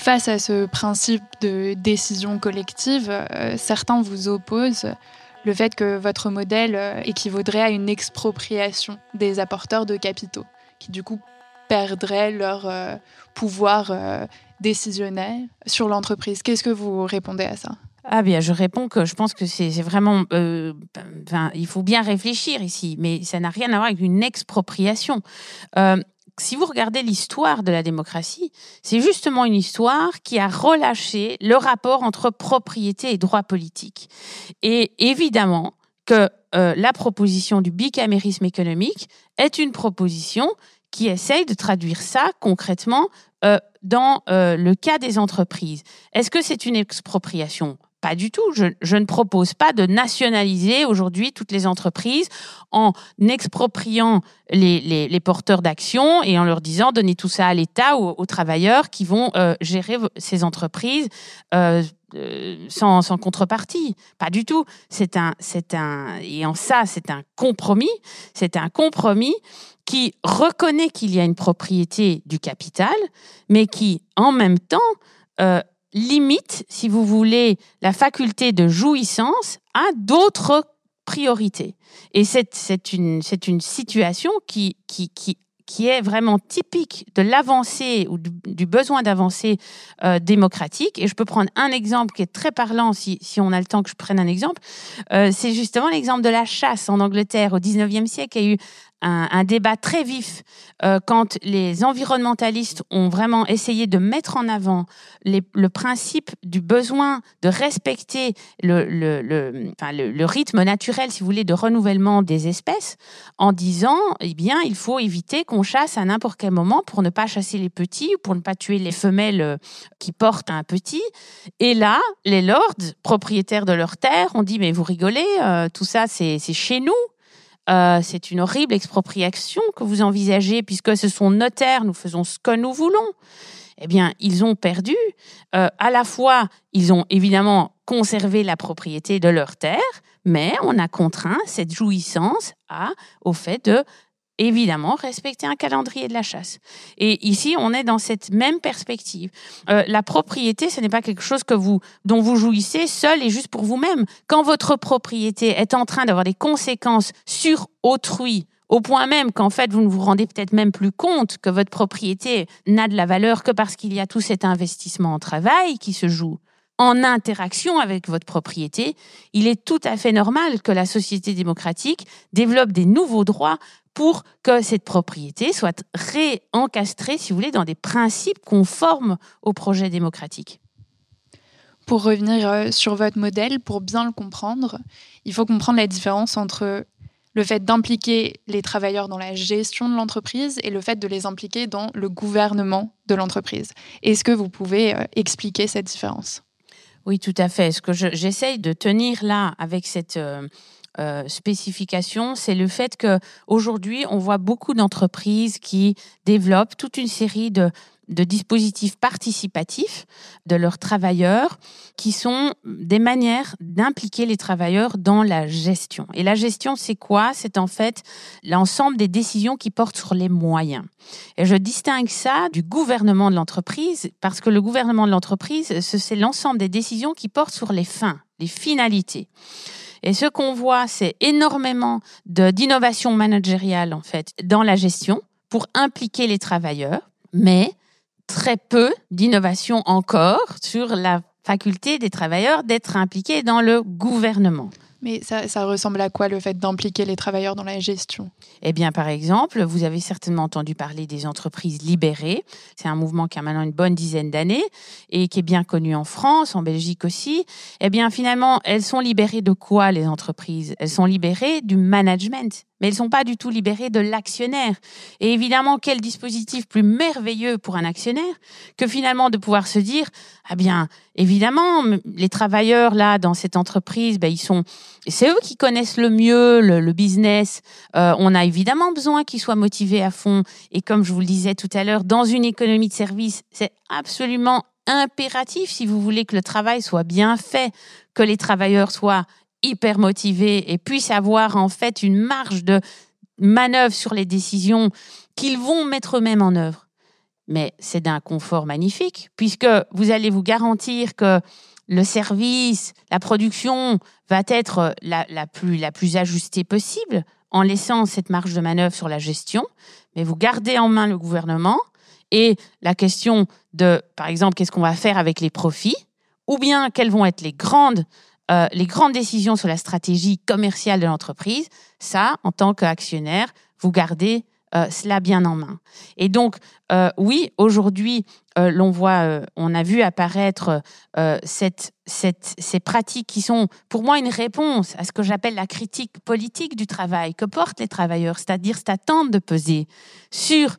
Face à ce principe de décision collective, euh, certains vous opposent. Le fait que votre modèle euh, équivaudrait à une expropriation des apporteurs de capitaux, qui du coup perdraient leur euh, pouvoir décisionnel sur l'entreprise. Qu'est-ce que vous répondez à ça? Ah bien, je réponds que je pense que c'est vraiment, euh, il faut bien réfléchir ici, mais ça n'a rien à voir avec une expropriation. Euh, si vous regardez l'histoire de la démocratie, c'est justement une histoire qui a relâché le rapport entre propriété et droit politique. Et évidemment que euh, la proposition du bicamérisme économique est une proposition qui essaye de traduire ça concrètement dans le cas des entreprises. Est-ce que c'est une expropriation? Pas du tout. Je, ne propose pas de nationaliser aujourd'hui toutes les entreprises en expropriant les, porteurs d'actions et en leur disant donnez tout ça à l'État ou aux travailleurs qui vont euh, gérer ces entreprises euh, sans, sans, contrepartie. Pas du tout. C'est un, et en ça, c'est un compromis. C'est un compromis qui reconnaît qu'il y a une propriété du capital, mais qui, en même temps, euh, limite, si vous voulez, la faculté de jouissance à d'autres priorités. Et c'est une, une situation qui, qui, qui qui est vraiment typique de l'avancée ou du, besoin d'avancée euh, démocratique. Et je peux prendre un exemple qui est très parlant, si, si on a le temps que je prenne un exemple. Euh, c'est justement l'exemple de la chasse en Angleterre au 19e siècle. Y a eu un, débat très vif euh, quand les environnementalistes ont vraiment essayé de mettre en avant le principe du besoin de respecter le, rythme naturel, si vous voulez, de renouvellement des espèces, en disant, eh bien, il faut éviter qu'on chasse à n'importe quel moment pour ne pas chasser les petits, pour ne pas tuer les femelles euh, qui portent un petit. Et là, les lords, propriétaires de leurs terres, ont dit, mais vous rigolez, euh, tout ça, c'est chez nous. Euh, c'est une horrible expropriation que vous envisagez, puisque ce sont nos terres, nous faisons ce que nous voulons. Eh bien, ils ont perdu. Euh, à la fois, ils ont évidemment conservé la propriété de leurs terres, mais on a contraint cette jouissance à, au fait de évidemment respecter un calendrier de la chasse. Et ici, on est dans cette même perspective. Euh, la propriété, ce n'est pas quelque chose que vous, dont vous jouissez seul et juste pour vous-même. Quand votre propriété est en train d'avoir des conséquences sur autrui, au point même qu'en fait, vous ne vous rendez peut-être même plus compte que votre propriété n'a de la valeur que parce qu'il y a tout cet investissement en travail qui se joue en interaction avec votre propriété, il est tout à fait normal que la société démocratique développe des nouveaux droits pour que cette propriété soit réencastrée, si vous voulez, dans des principes conformes au projet démocratique. Pour revenir euh, sur votre modèle, pour bien le comprendre, il faut comprendre la différence entre le fait d'impliquer les travailleurs dans la gestion de l'entreprise et le fait de les impliquer dans le gouvernement de l'entreprise. Est-ce que vous pouvez euh, expliquer cette différence? Oui, tout à fait. Ce que j'essaye de tenir là avec cette... Euh, euh, spécification, c'est le fait que aujourd'hui, on voit beaucoup d'entreprises qui développent toute une série de, de dispositifs participatifs de leurs travailleurs qui sont des manières d'impliquer les travailleurs dans la gestion. Et la gestion, c'est quoi? C'est en fait l'ensemble des décisions qui portent sur les moyens. Et je distingue ça du gouvernement de l'entreprise parce que le gouvernement de l'entreprise, c'est l'ensemble des décisions qui portent sur les fins, les finalités. Et ce qu'on voit, c'est énormément d'innovation managériale, en fait, dans la gestion pour impliquer les travailleurs, mais très peu d'innovation encore sur la faculté des travailleurs d'être impliqués dans le gouvernement. Mais ça, ressemble à quoi le fait d'impliquer les travailleurs dans la gestion? Eh bien, par exemple, vous avez certainement entendu parler des entreprises libérées. C'est un mouvement qui a maintenant une bonne dizaine d'années et qui est bien connu en France, en Belgique aussi. Eh bien, finalement, elles sont libérées de quoi les entreprises? Elles sont libérées du management mais elles ne sont pas du tout libérées de l'actionnaire. Et évidemment, quel dispositif plus merveilleux pour un actionnaire que finalement de pouvoir se dire, ah bien, évidemment, les travailleurs là dans cette entreprise, ben, ils sont, c'est eux qui connaissent le mieux le, business. Euh, on a évidemment besoin qu'ils soient motivés à fond. Et comme je vous le disais tout à l'heure, dans une économie de service, c'est absolument impératif si vous voulez que le travail soit bien fait, que les travailleurs soient hyper motivés et puissent avoir en fait une marge de manœuvre sur les décisions qu'ils vont mettre eux-mêmes en œuvre. Mais c'est d'un confort magnifique, puisque vous allez vous garantir que le service, la production va être plus, la plus ajustée possible en laissant cette marge de manœuvre sur la gestion, mais vous gardez en main le gouvernement et la question de, par exemple, qu'est-ce qu'on va faire avec les profits, ou bien quelles vont être les grandes euh, les grandes décisions sur la stratégie commerciale de l'entreprise, ça, en tant qu'actionnaire, vous gardez euh, cela bien en main. Et donc, euh, oui, aujourd'hui, l'on voit, on a vu apparaître ces pratiques qui sont, pour moi, une réponse à ce que j'appelle la critique politique du travail que portent les travailleurs, c'est-à-dire cette attente de peser sur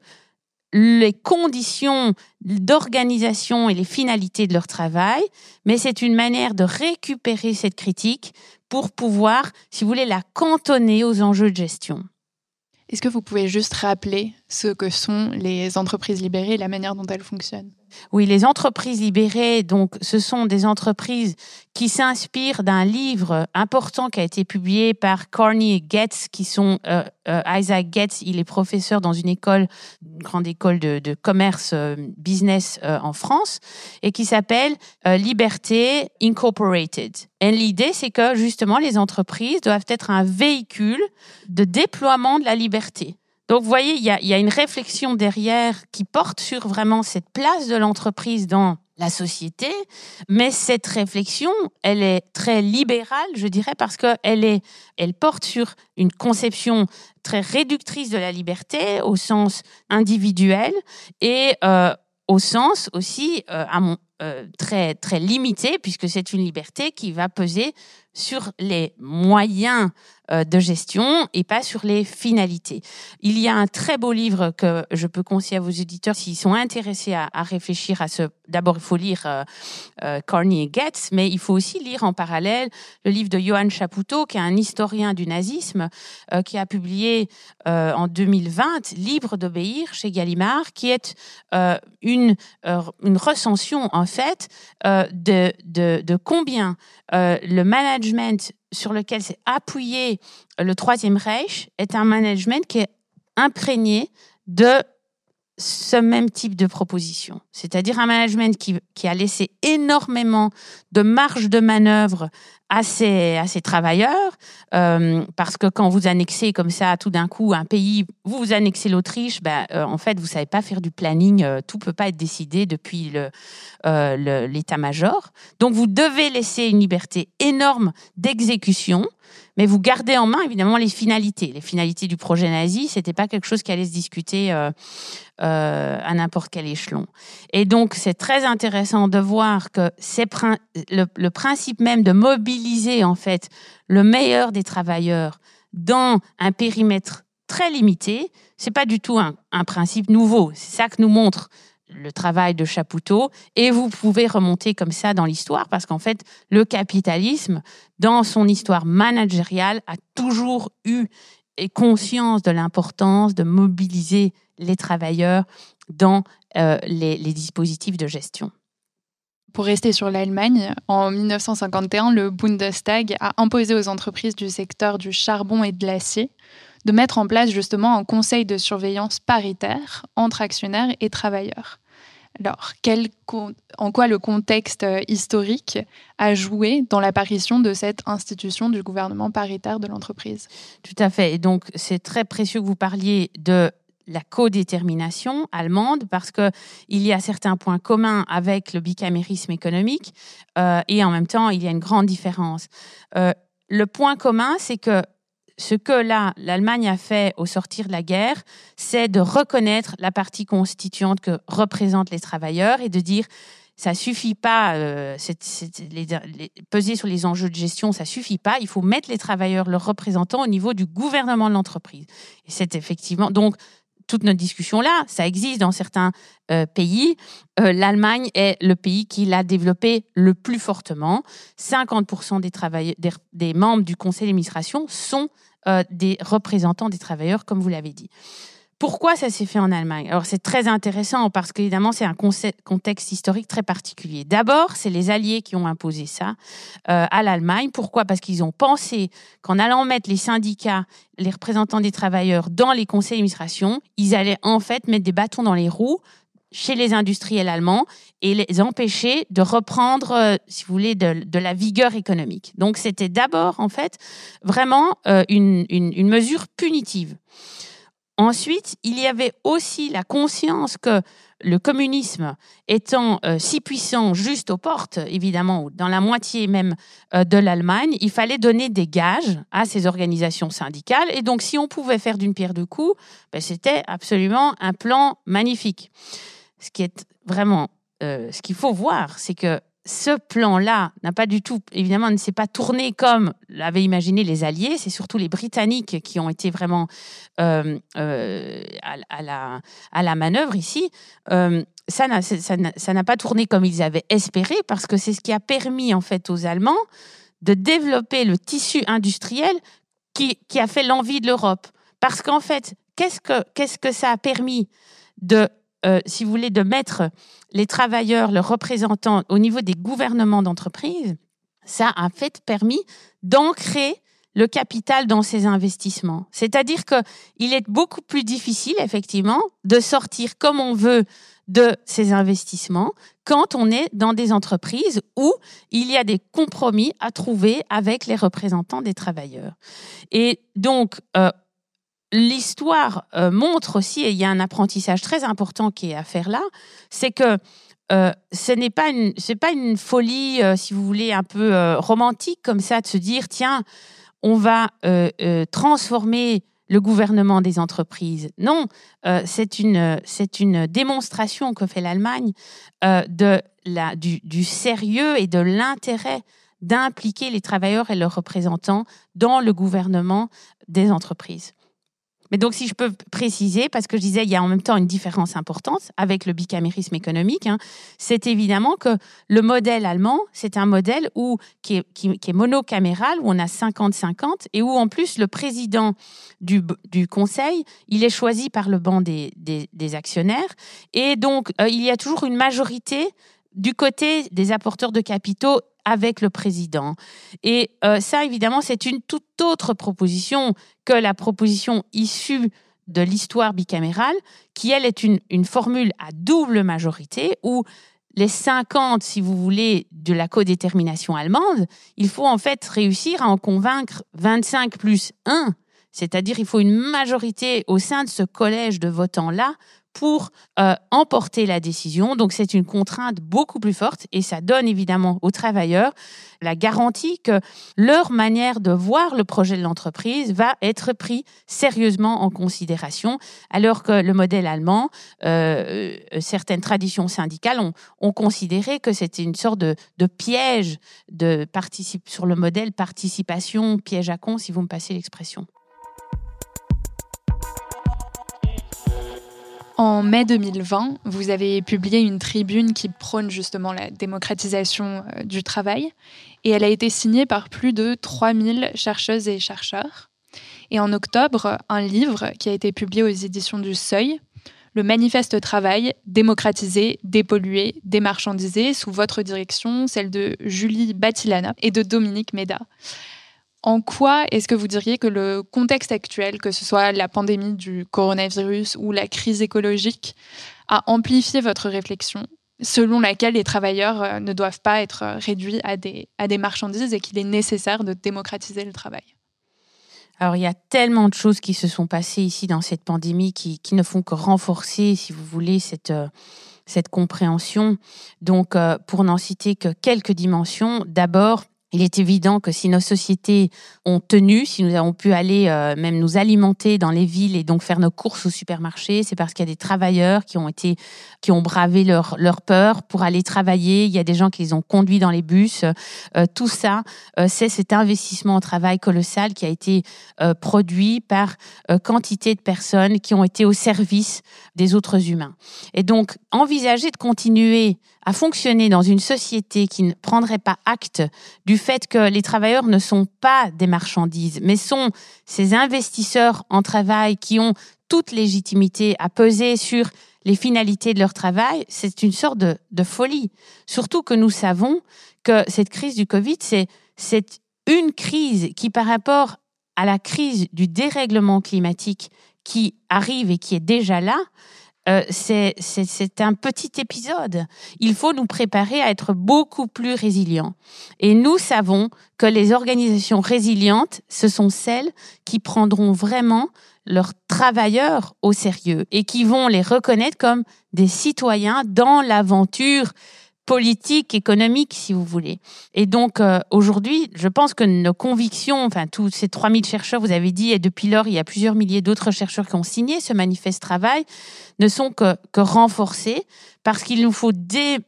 les conditions d'organisation et les finalités de leur travail, mais c'est une manière de récupérer cette critique pour pouvoir, si vous voulez, la cantonner aux enjeux de gestion. Est-ce que vous pouvez juste rappeler ce que sont les entreprises libérées et la manière dont elles fonctionnent? Oui, les entreprises libérées, donc, ce sont des entreprises qui s'inspirent d'un livre important qui a été publié par Corny et Getz, qui sont euh, euh, Isaac Getz, il est professeur dans une école, une grande école de, commerce euh, business en France, et qui s'appelle Liberté Incorporated. Et l'idée, c'est que justement, les entreprises doivent être un véhicule de déploiement de la liberté. Donc, vous voyez, il y a, une réflexion derrière qui porte sur vraiment cette place de l'entreprise dans la société, mais cette réflexion, elle est très libérale, je dirais, parce qu'elle porte sur une conception très réductrice de la liberté au sens individuel et euh, au sens aussi euh, à mon, euh, très très limité puisque c'est une liberté qui va peser sur les moyens euh, de gestion et pas sur les finalités. Il y a un très beau livre que je peux conseiller à vos éditeurs s'ils sont intéressés à, réfléchir à ce. D'abord, il faut lire euh, euh, Carney et Getz, mais il faut aussi lire en parallèle le livre de Johann Chapoutot, qui est un historien du nazisme, qui a publié en 2020 Libre d'obéir chez Gallimard, qui est une, une recension en fait de, de, de combien le management sur lequel s'est appuyé le Troisième Reich est un management qui est imprégné de ce même type de proposition. C'est-à-dire un management qui, qui, a laissé énormément de marge de manœuvre à ces, à travailleurs, euh, parce que quand vous annexez comme ça tout d'un coup un pays, vous vous annexez l'Autriche, ben, euh, en fait, vous savez pas faire du planning, euh, tout peut pas être décidé depuis l'état-major. Donc, vous devez laisser une liberté énorme d'exécution mais vous gardez en main évidemment les finalités. Les finalités du projet nazi, c'était pas quelque chose qui allait se discuter euh, euh, à n'importe quel échelon. Et donc c'est très intéressant de voir que le, principe même de mobiliser en fait le meilleur des travailleurs dans un périmètre très limité, c'est pas du tout un, un principe nouveau. C'est ça que nous montre le travail de Chapoutot et vous pouvez remonter comme ça dans l'histoire parce qu'en fait, le capitalisme, dans son histoire managériale, a toujours eu conscience de l'importance de mobiliser les travailleurs dans euh, les dispositifs de gestion. Pour rester sur l'Allemagne, en 1951, le Bundestag a imposé aux entreprises du secteur du charbon et de l'acier de mettre en place justement un conseil de surveillance paritaire entre actionnaires et travailleurs. Alors, en quoi le contexte euh, historique a joué dans l'apparition de cette institution du gouvernement paritaire de l'entreprise? Tout à fait. Et donc, c'est très précieux que vous parliez de la codétermination allemande parce que il y a certains points communs avec le bicamérisme économique euh, et en même temps il y a une grande différence. Euh, le point commun, c'est que ce que là, l'Allemagne a fait au sortir de la guerre, c'est de reconnaître la partie constituante que représentent les travailleurs et de dire ça suffit pas, euh, peser sur les enjeux de gestion, ça suffit pas. Il faut mettre les travailleurs, leurs représentants, au niveau du gouvernement de l'entreprise. C'est effectivement donc toute notre discussion là, ça existe dans certains euh, pays. Euh, L'Allemagne est le pays qui l'a développé le plus fortement. 50% des, travailleurs, des membres du conseil d'administration sont euh, des représentants des travailleurs, comme vous l'avez dit. Pourquoi ça s'est fait en Allemagne? Alors c'est très intéressant parce qu'évidemment c'est un contexte historique très particulier. D'abord, c'est les Alliés qui ont imposé ça euh, à l'Allemagne. Pourquoi? Parce qu'ils ont pensé qu'en allant mettre les syndicats, les représentants des travailleurs dans les conseils d'administration, ils allaient en fait mettre des bâtons dans les roues chez les industriels allemands et les empêcher de reprendre, euh, si vous voulez, de, la vigueur économique. Donc c'était d'abord, en fait, vraiment euh, une, une, mesure punitive. Ensuite, il y avait aussi la conscience que le communisme étant euh, si puissant juste aux portes, évidemment, dans la moitié même de l'Allemagne, il fallait donner des gages à ces organisations syndicales. Et donc, si on pouvait faire d'une pierre deux coups, ben, c'était absolument un plan magnifique ce qui est vraiment, euh, ce qu'il faut voir, c'est que ce plan-là n'a pas du tout, évidemment, ne s'est pas tourné comme l'avaient imaginé les Alliés. C'est surtout les Britanniques qui ont été vraiment euh, euh, à, la, manœuvre ici. ça n'a pas tourné comme ils avaient espéré parce que c'est ce qui a permis en fait aux Allemands de développer le tissu industriel qui, a fait l'envie de l'Europe. Parce qu'en fait, qu'est-ce que, qu'est-ce que ça a permis de euh, si vous voulez, de mettre les travailleurs, leurs représentants au niveau des gouvernements d'entreprise, ça a en fait permis d'ancrer le capital dans ces investissements. C'est-à-dire qu'il est beaucoup plus difficile, effectivement, de sortir comme on veut de ces investissements quand on est dans des entreprises où il y a des compromis à trouver avec les représentants des travailleurs. Et donc, euh, l'histoire euh, montre aussi, et il y a un apprentissage très important qui est à faire là, c'est que euh, ce n'est pas une, folie, si vous voulez, un peu romantique comme ça, de se dire tiens, on va transformer le gouvernement des entreprises. Non, euh, c'est une, démonstration que fait l'Allemagne euh, du sérieux et de l'intérêt d'impliquer les travailleurs et leurs représentants dans le gouvernement des entreprises. Mais donc, si je peux préciser, parce que je disais, il y a en même temps une différence importante avec le bicamérisme économique, hein, c'est évidemment que le modèle allemand, c'est un modèle où, qui, est, monocaméral, où on a 50-50, et où en plus le président du, conseil, il est choisi par le banc des actionnaires. Et donc, euh, il y a toujours une majorité du côté des apporteurs de capitaux avec le président. Et euh, ça, évidemment, c'est une toute autre proposition que la proposition issue de l'histoire bicamérale, qui, elle, est une, une formule à double majorité où les 50, si vous voulez, de la codétermination allemande, il faut en fait réussir à en convaincre 25 plus 1, c'est-à-dire il faut une majorité au sein de ce collège de votants-là pour euh, emporter la décision. Donc c'est une contrainte beaucoup plus forte et ça donne évidemment aux travailleurs la garantie que leur manière de voir le projet de l'entreprise va être pris sérieusement en considération, alors que le modèle allemand, euh, certaines traditions syndicales ont, considéré que c'était une sorte de, de piège de sur le modèle participation, piège à con, si vous me passez l'expression. En mai 2020, vous avez publié une tribune qui prône justement la démocratisation euh, du travail et elle a été signée par plus de 3000 chercheuses et chercheurs. Et en octobre, un livre qui a été publié aux éditions du Seuil, le manifeste travail démocratisé, dépollué, démarchandisé, sous votre direction, celle de Julie Batilana et de Dominique Méda. En quoi est-ce que vous diriez que le contexte actuel, que ce soit la pandémie du coronavirus ou la crise écologique, a amplifié votre réflexion selon laquelle les travailleurs euh, ne doivent pas être euh, réduits à des, marchandises et qu'il est nécessaire de démocratiser le travail? Alors, il y a tellement de choses qui se sont passées ici dans cette pandémie qui, ne font que renforcer, si vous voulez, cette, euh, cette compréhension. Donc, pour n'en citer que quelques dimensions, d'abord, il est évident que si nos sociétés ont tenu, si nous avons pu aller euh, même nous alimenter dans les villes et donc faire nos courses au supermarché, c'est parce qu'il y a des travailleurs qui ont été, qui ont bravé leur, peur pour aller travailler. Il y a des gens qui les ont conduits dans les bus. Euh, tout ça, euh, c'est cet investissement au travail colossal qui a été produit par quantité de personnes qui ont été au service des autres humains. Et donc, envisager de continuer à fonctionner dans une société qui ne prendrait pas acte du fait que les travailleurs ne sont pas des marchandises, mais sont ces investisseurs en travail qui ont toute légitimité à peser sur les finalités de leur travail, c'est une sorte de, folie. Surtout que nous savons que cette crise du Covid, c'est, une crise qui, par rapport à la crise du dérèglement climatique qui arrive et qui est déjà là, euh, c'est un petit épisode. Il faut nous préparer à être beaucoup plus résilients. Et nous savons que les organisations résilientes, ce sont celles qui prendront vraiment leurs travailleurs au sérieux et qui vont les reconnaître comme des citoyens dans l'aventure politique, économique, si vous voulez. Et donc, euh, aujourd'hui, je pense que nos convictions, enfin, tous ces 3000 chercheurs, vous avez dit, et depuis lors, il y a plusieurs milliers d'autres chercheurs qui ont signé ce manifeste travail, ne sont que, que renforcées parce qu'il nous faut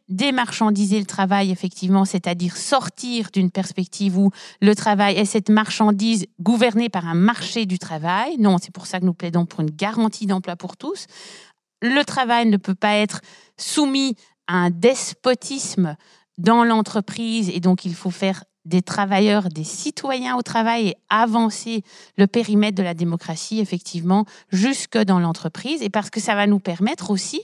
démarchandiser le travail, effectivement, c'est-à-dire sortir d'une perspective où le travail est cette marchandise gouvernée par un marché du travail. Non, c'est pour ça que nous plaidons pour une garantie d'emploi pour tous. Le travail ne peut pas être soumis un despotisme dans l'entreprise et donc il faut faire des travailleurs, des citoyens au travail et avancer le périmètre de la démocratie, effectivement, jusque dans l'entreprise. Et parce que ça va nous permettre aussi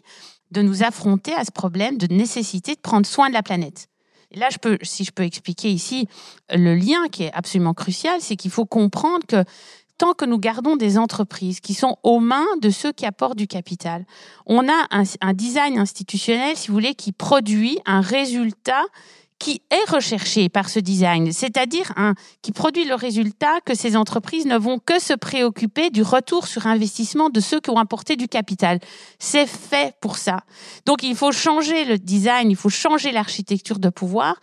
de nous affronter à ce problème de nécessité de prendre soin de la planète. Là, si je peux expliquer ici le lien qui est absolument crucial, c'est qu'il faut comprendre que tant que nous gardons des entreprises qui sont aux mains de ceux qui apportent du capital, on a un, un design institutionnel, si vous voulez, qui produit un résultat qui est recherché par ce design, c'est-à-dire un qui produit le résultat que ces entreprises ne vont que se préoccuper du retour sur investissement de ceux qui ont apporté du capital. C'est fait pour ça. Donc il faut changer le design, il faut changer l'architecture de pouvoir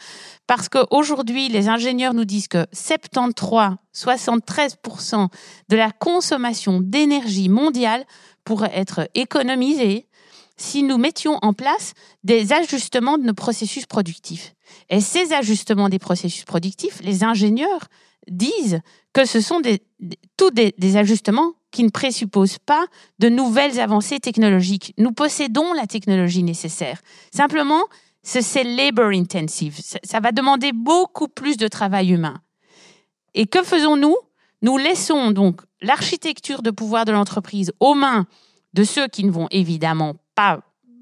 parce qu'aujourd'hui, les ingénieurs nous disent que 73, 73% de la consommation d'énergie mondiale pourrait être économisée si nous mettions en place des ajustements de nos processus productifs. Et ces ajustements des processus productifs, les ingénieurs disent que ce sont tous des, des ajustements qui ne présupposent pas de nouvelles avancées technologiques. Nous possédons la technologie nécessaire. Simplement, c'est labor intensive. Ça, ça va demander beaucoup plus de travail humain. Et que faisons-nous? Nous laissons donc l'architecture de pouvoir de l'entreprise aux mains de ceux qui ne vont évidemment pas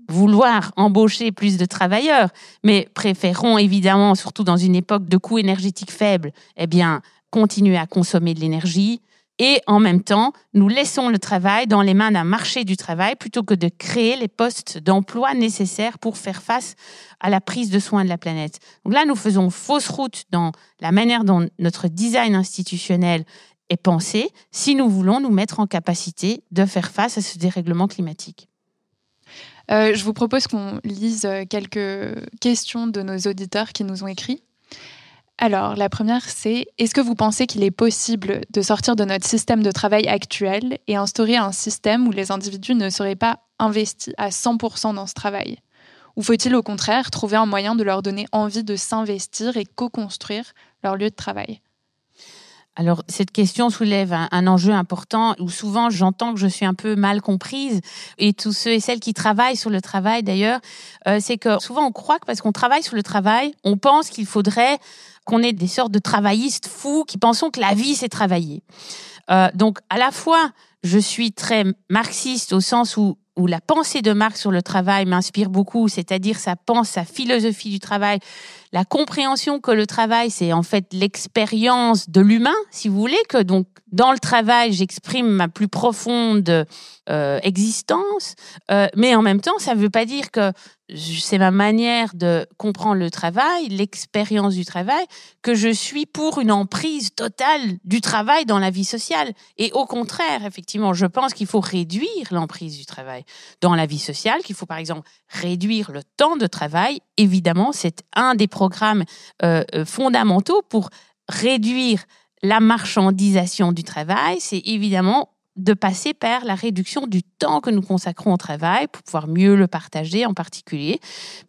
vouloir embaucher plus de travailleurs, mais préférons évidemment, surtout dans une époque de coûts énergétiques faibles, eh bien, continuer à consommer de l'énergie et en même temps, nous laissons le travail dans les mains d'un marché du travail plutôt que de créer les postes d'emploi nécessaires pour faire face à la prise de soins de la planète. Donc là, nous faisons fausse route dans la manière dont notre design institutionnel est pensé si nous voulons nous mettre en capacité de faire face à ce dérèglement climatique. Euh, je vous propose qu'on lise euh, quelques questions de nos auditeurs qui nous ont écrit. Alors, la première, c'est est-ce que vous pensez qu'il est possible de sortir de notre système de travail actuel et instaurer un système où les individus ne seraient pas investis à 100% dans ce travail? Ou faut-il au contraire trouver un moyen de leur donner envie de s'investir et co-construire leur lieu de travail? Alors, cette question soulève un, enjeu important où souvent j'entends que je suis un peu mal comprise et tous ceux et celles qui travaillent sur le travail d'ailleurs, euh, c'est que souvent on croit que parce qu'on travaille sur le travail, on pense qu'il faudrait qu'on ait des sortes de travaillistes fous qui pensons que la vie c'est travailler. Euh, donc, à la fois, je suis très marxiste au sens où où la pensée de Marx sur le travail m'inspire beaucoup, c'est-à-dire sa pense, sa philosophie du travail, la compréhension que le travail, c'est en fait l'expérience de l'humain, si vous voulez, que donc dans le travail, j'exprime ma plus profonde euh, existence, euh, mais en même temps, ça ne veut pas dire que c'est ma manière de comprendre le travail, l'expérience du travail, que je suis pour une emprise totale du travail dans la vie sociale. Et au contraire, effectivement, je pense qu'il faut réduire l'emprise du travail dans la vie sociale, qu'il faut par exemple réduire le temps de travail. Évidemment, c'est un des programmes euh, euh, fondamentaux pour réduire la marchandisation du travail. C'est évidemment de passer par la réduction du temps que nous consacrons au travail pour pouvoir mieux le partager en particulier.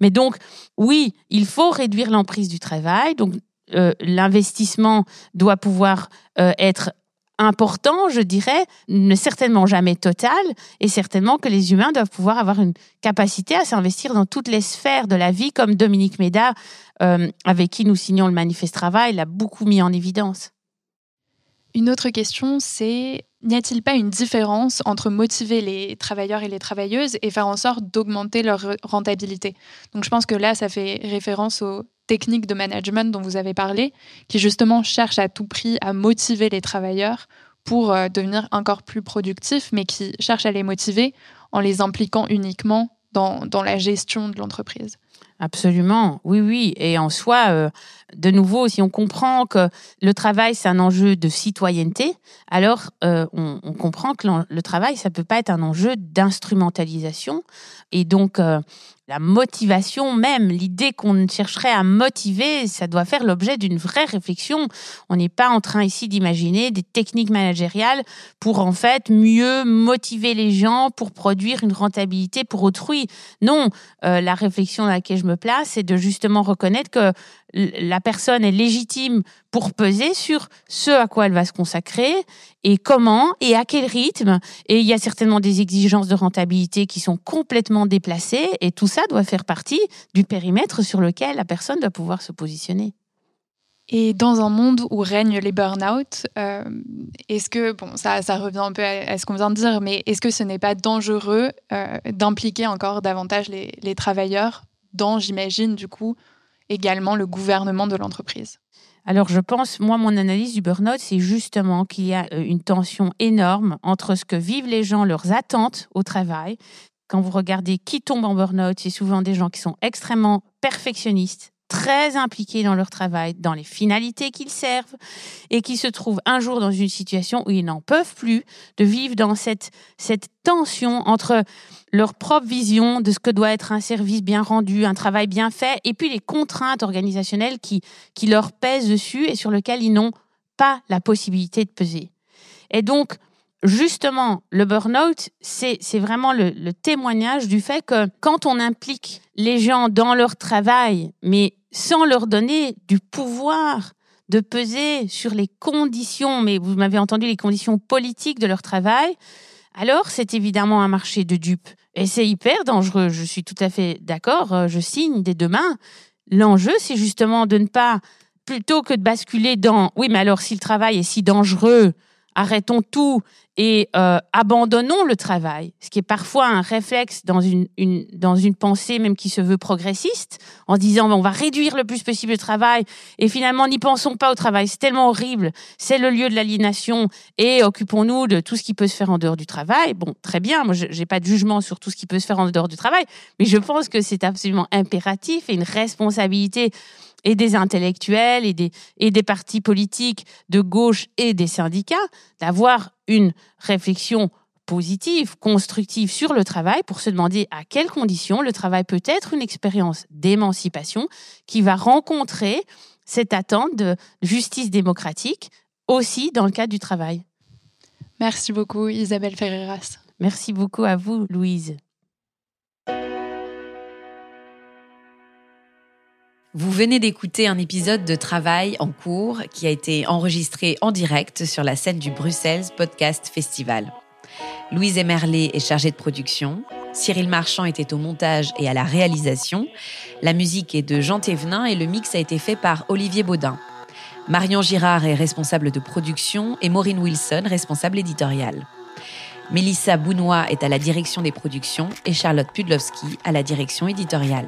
Mais donc, oui, il faut réduire l'emprise du travail. Donc, euh, l'investissement doit pouvoir être important, je dirais, mais certainement jamais total, et certainement que les humains doivent pouvoir avoir une capacité à s'investir dans toutes les sphères de la vie, comme Dominique Méda, euh, avec qui nous signons le manifeste travail, l'a beaucoup mis en évidence. Une autre question, c'est n'y a-t-il pas une différence entre motiver les travailleurs et les travailleuses et faire en sorte d'augmenter leur rentabilité? Donc je pense que là, ça fait référence aux techniques de management dont vous avez parlé, qui justement cherchent à tout prix à motiver les travailleurs pour euh, devenir encore plus productifs, mais qui cherchent à les motiver en les impliquant uniquement dans, dans la gestion de l'entreprise. Absolument, oui, oui. Et en soi, euh, de nouveau, si on comprend que le travail, c'est un enjeu de citoyenneté, alors euh, on, comprend que le travail, ça peut pas être un enjeu d'instrumentalisation. Et donc, la motivation même, l'idée qu'on chercherait à motiver, ça doit faire l'objet d'une vraie réflexion. On n'est pas en train ici d'imaginer des techniques managériales pour en fait mieux motiver les gens pour produire une rentabilité pour autrui. Non, euh, la réflexion à laquelle je me place, c'est de justement reconnaître que la personne est légitime pour peser sur ce à quoi elle va se consacrer et comment et à quel rythme. Et il y a certainement des exigences de rentabilité qui sont complètement déplacées et tout ça doit faire partie du périmètre sur lequel la personne doit pouvoir se positionner. Et dans un monde où règnent les burn-out, euh, est-ce que, bon, ça, ça revient un peu à, ce qu'on vient de dire, mais est-ce que ce n'est pas dangereux euh, d'impliquer encore davantage les, les travailleurs dans, j'imagine, du coup, également le gouvernement de l'entreprise alors je pense, moi, mon analyse du burn-out, c'est justement qu'il y a euh, une tension énorme entre ce que vivent les gens, leurs attentes au travail. Quand vous regardez qui tombe en burn-out, c'est souvent des gens qui sont extrêmement perfectionnistes, très impliqués dans leur travail, dans les finalités qu'ils servent, et qui se trouvent un jour dans une situation où ils n'en peuvent plus de vivre dans cette, cette tension entre leur propre vision de ce que doit être un service bien rendu, un travail bien fait, et puis les contraintes organisationnelles qui, qui leur pèsent dessus et sur lesquelles ils n'ont pas la possibilité de peser. Et donc, justement, le burn-out, c'est vraiment le, témoignage du fait que quand on implique les gens dans leur travail, mais sans leur donner du pouvoir de peser sur les conditions, mais vous m'avez entendu, les conditions politiques de leur travail, alors c'est évidemment un marché de dupes. Et c'est hyper dangereux, je suis tout à fait d'accord, euh, je signe dès demain. L'enjeu, c'est justement de ne pas, plutôt que de basculer dans, oui, mais alors si le travail est si dangereux, arrêtons tout et euh, abandonnons le travail, ce qui est parfois un réflexe dans une, dans une pensée même qui se veut progressiste, en disant on va réduire le plus possible le travail. Et finalement n'y pensons pas au travail, c'est tellement horrible, c'est le lieu de l'aliénation. Et occupons-nous de tout ce qui peut se faire en dehors du travail. Bon, très bien, moi j'ai pas de jugement sur tout ce qui peut se faire en dehors du travail, mais je pense que c'est absolument impératif et une responsabilité et des intellectuels et des, et des partis politiques de gauche et des syndicats d'avoir une réflexion positive, constructive sur le travail pour se demander à quelles conditions le travail peut être une expérience d'émancipation qui va rencontrer cette attente de justice démocratique aussi dans le cadre du travail. Merci beaucoup Isabelle Ferreras. Merci beaucoup à vous Louise. Vous venez d'écouter un épisode de Travail en cours qui a été enregistré en direct sur la scène du Bruxelles Podcast Festival. Louise Emerlé est chargée de production, Cyril Marchand était au montage et à la réalisation, la musique est de Jean Thévenin et le mix a été fait par Olivier Baudin. Marion Girard est responsable de production et Maureen Wilson responsable éditoriale. Mélissa Bounois est à la direction des productions et Charlotte Pudlowski à la direction éditoriale.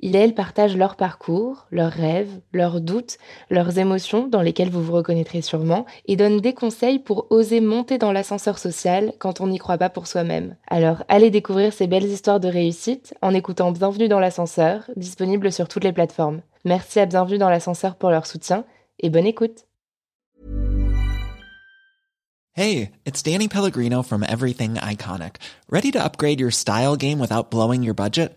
il et elle partagent leur parcours, leurs rêves, leurs doutes, leurs émotions dans lesquelles vous vous reconnaîtrez sûrement, et donnent des conseils pour oser monter dans l'ascenseur social quand on n'y croit pas pour soi-même. Alors allez découvrir ces belles histoires de réussite en écoutant Bienvenue dans l'ascenseur, disponible sur toutes les plateformes. Merci à Bienvenue dans l'ascenseur pour leur soutien, et bonne écoute. Hey, it's Danny Pellegrino from Everything Iconic. Ready to upgrade your style game without blowing your budget?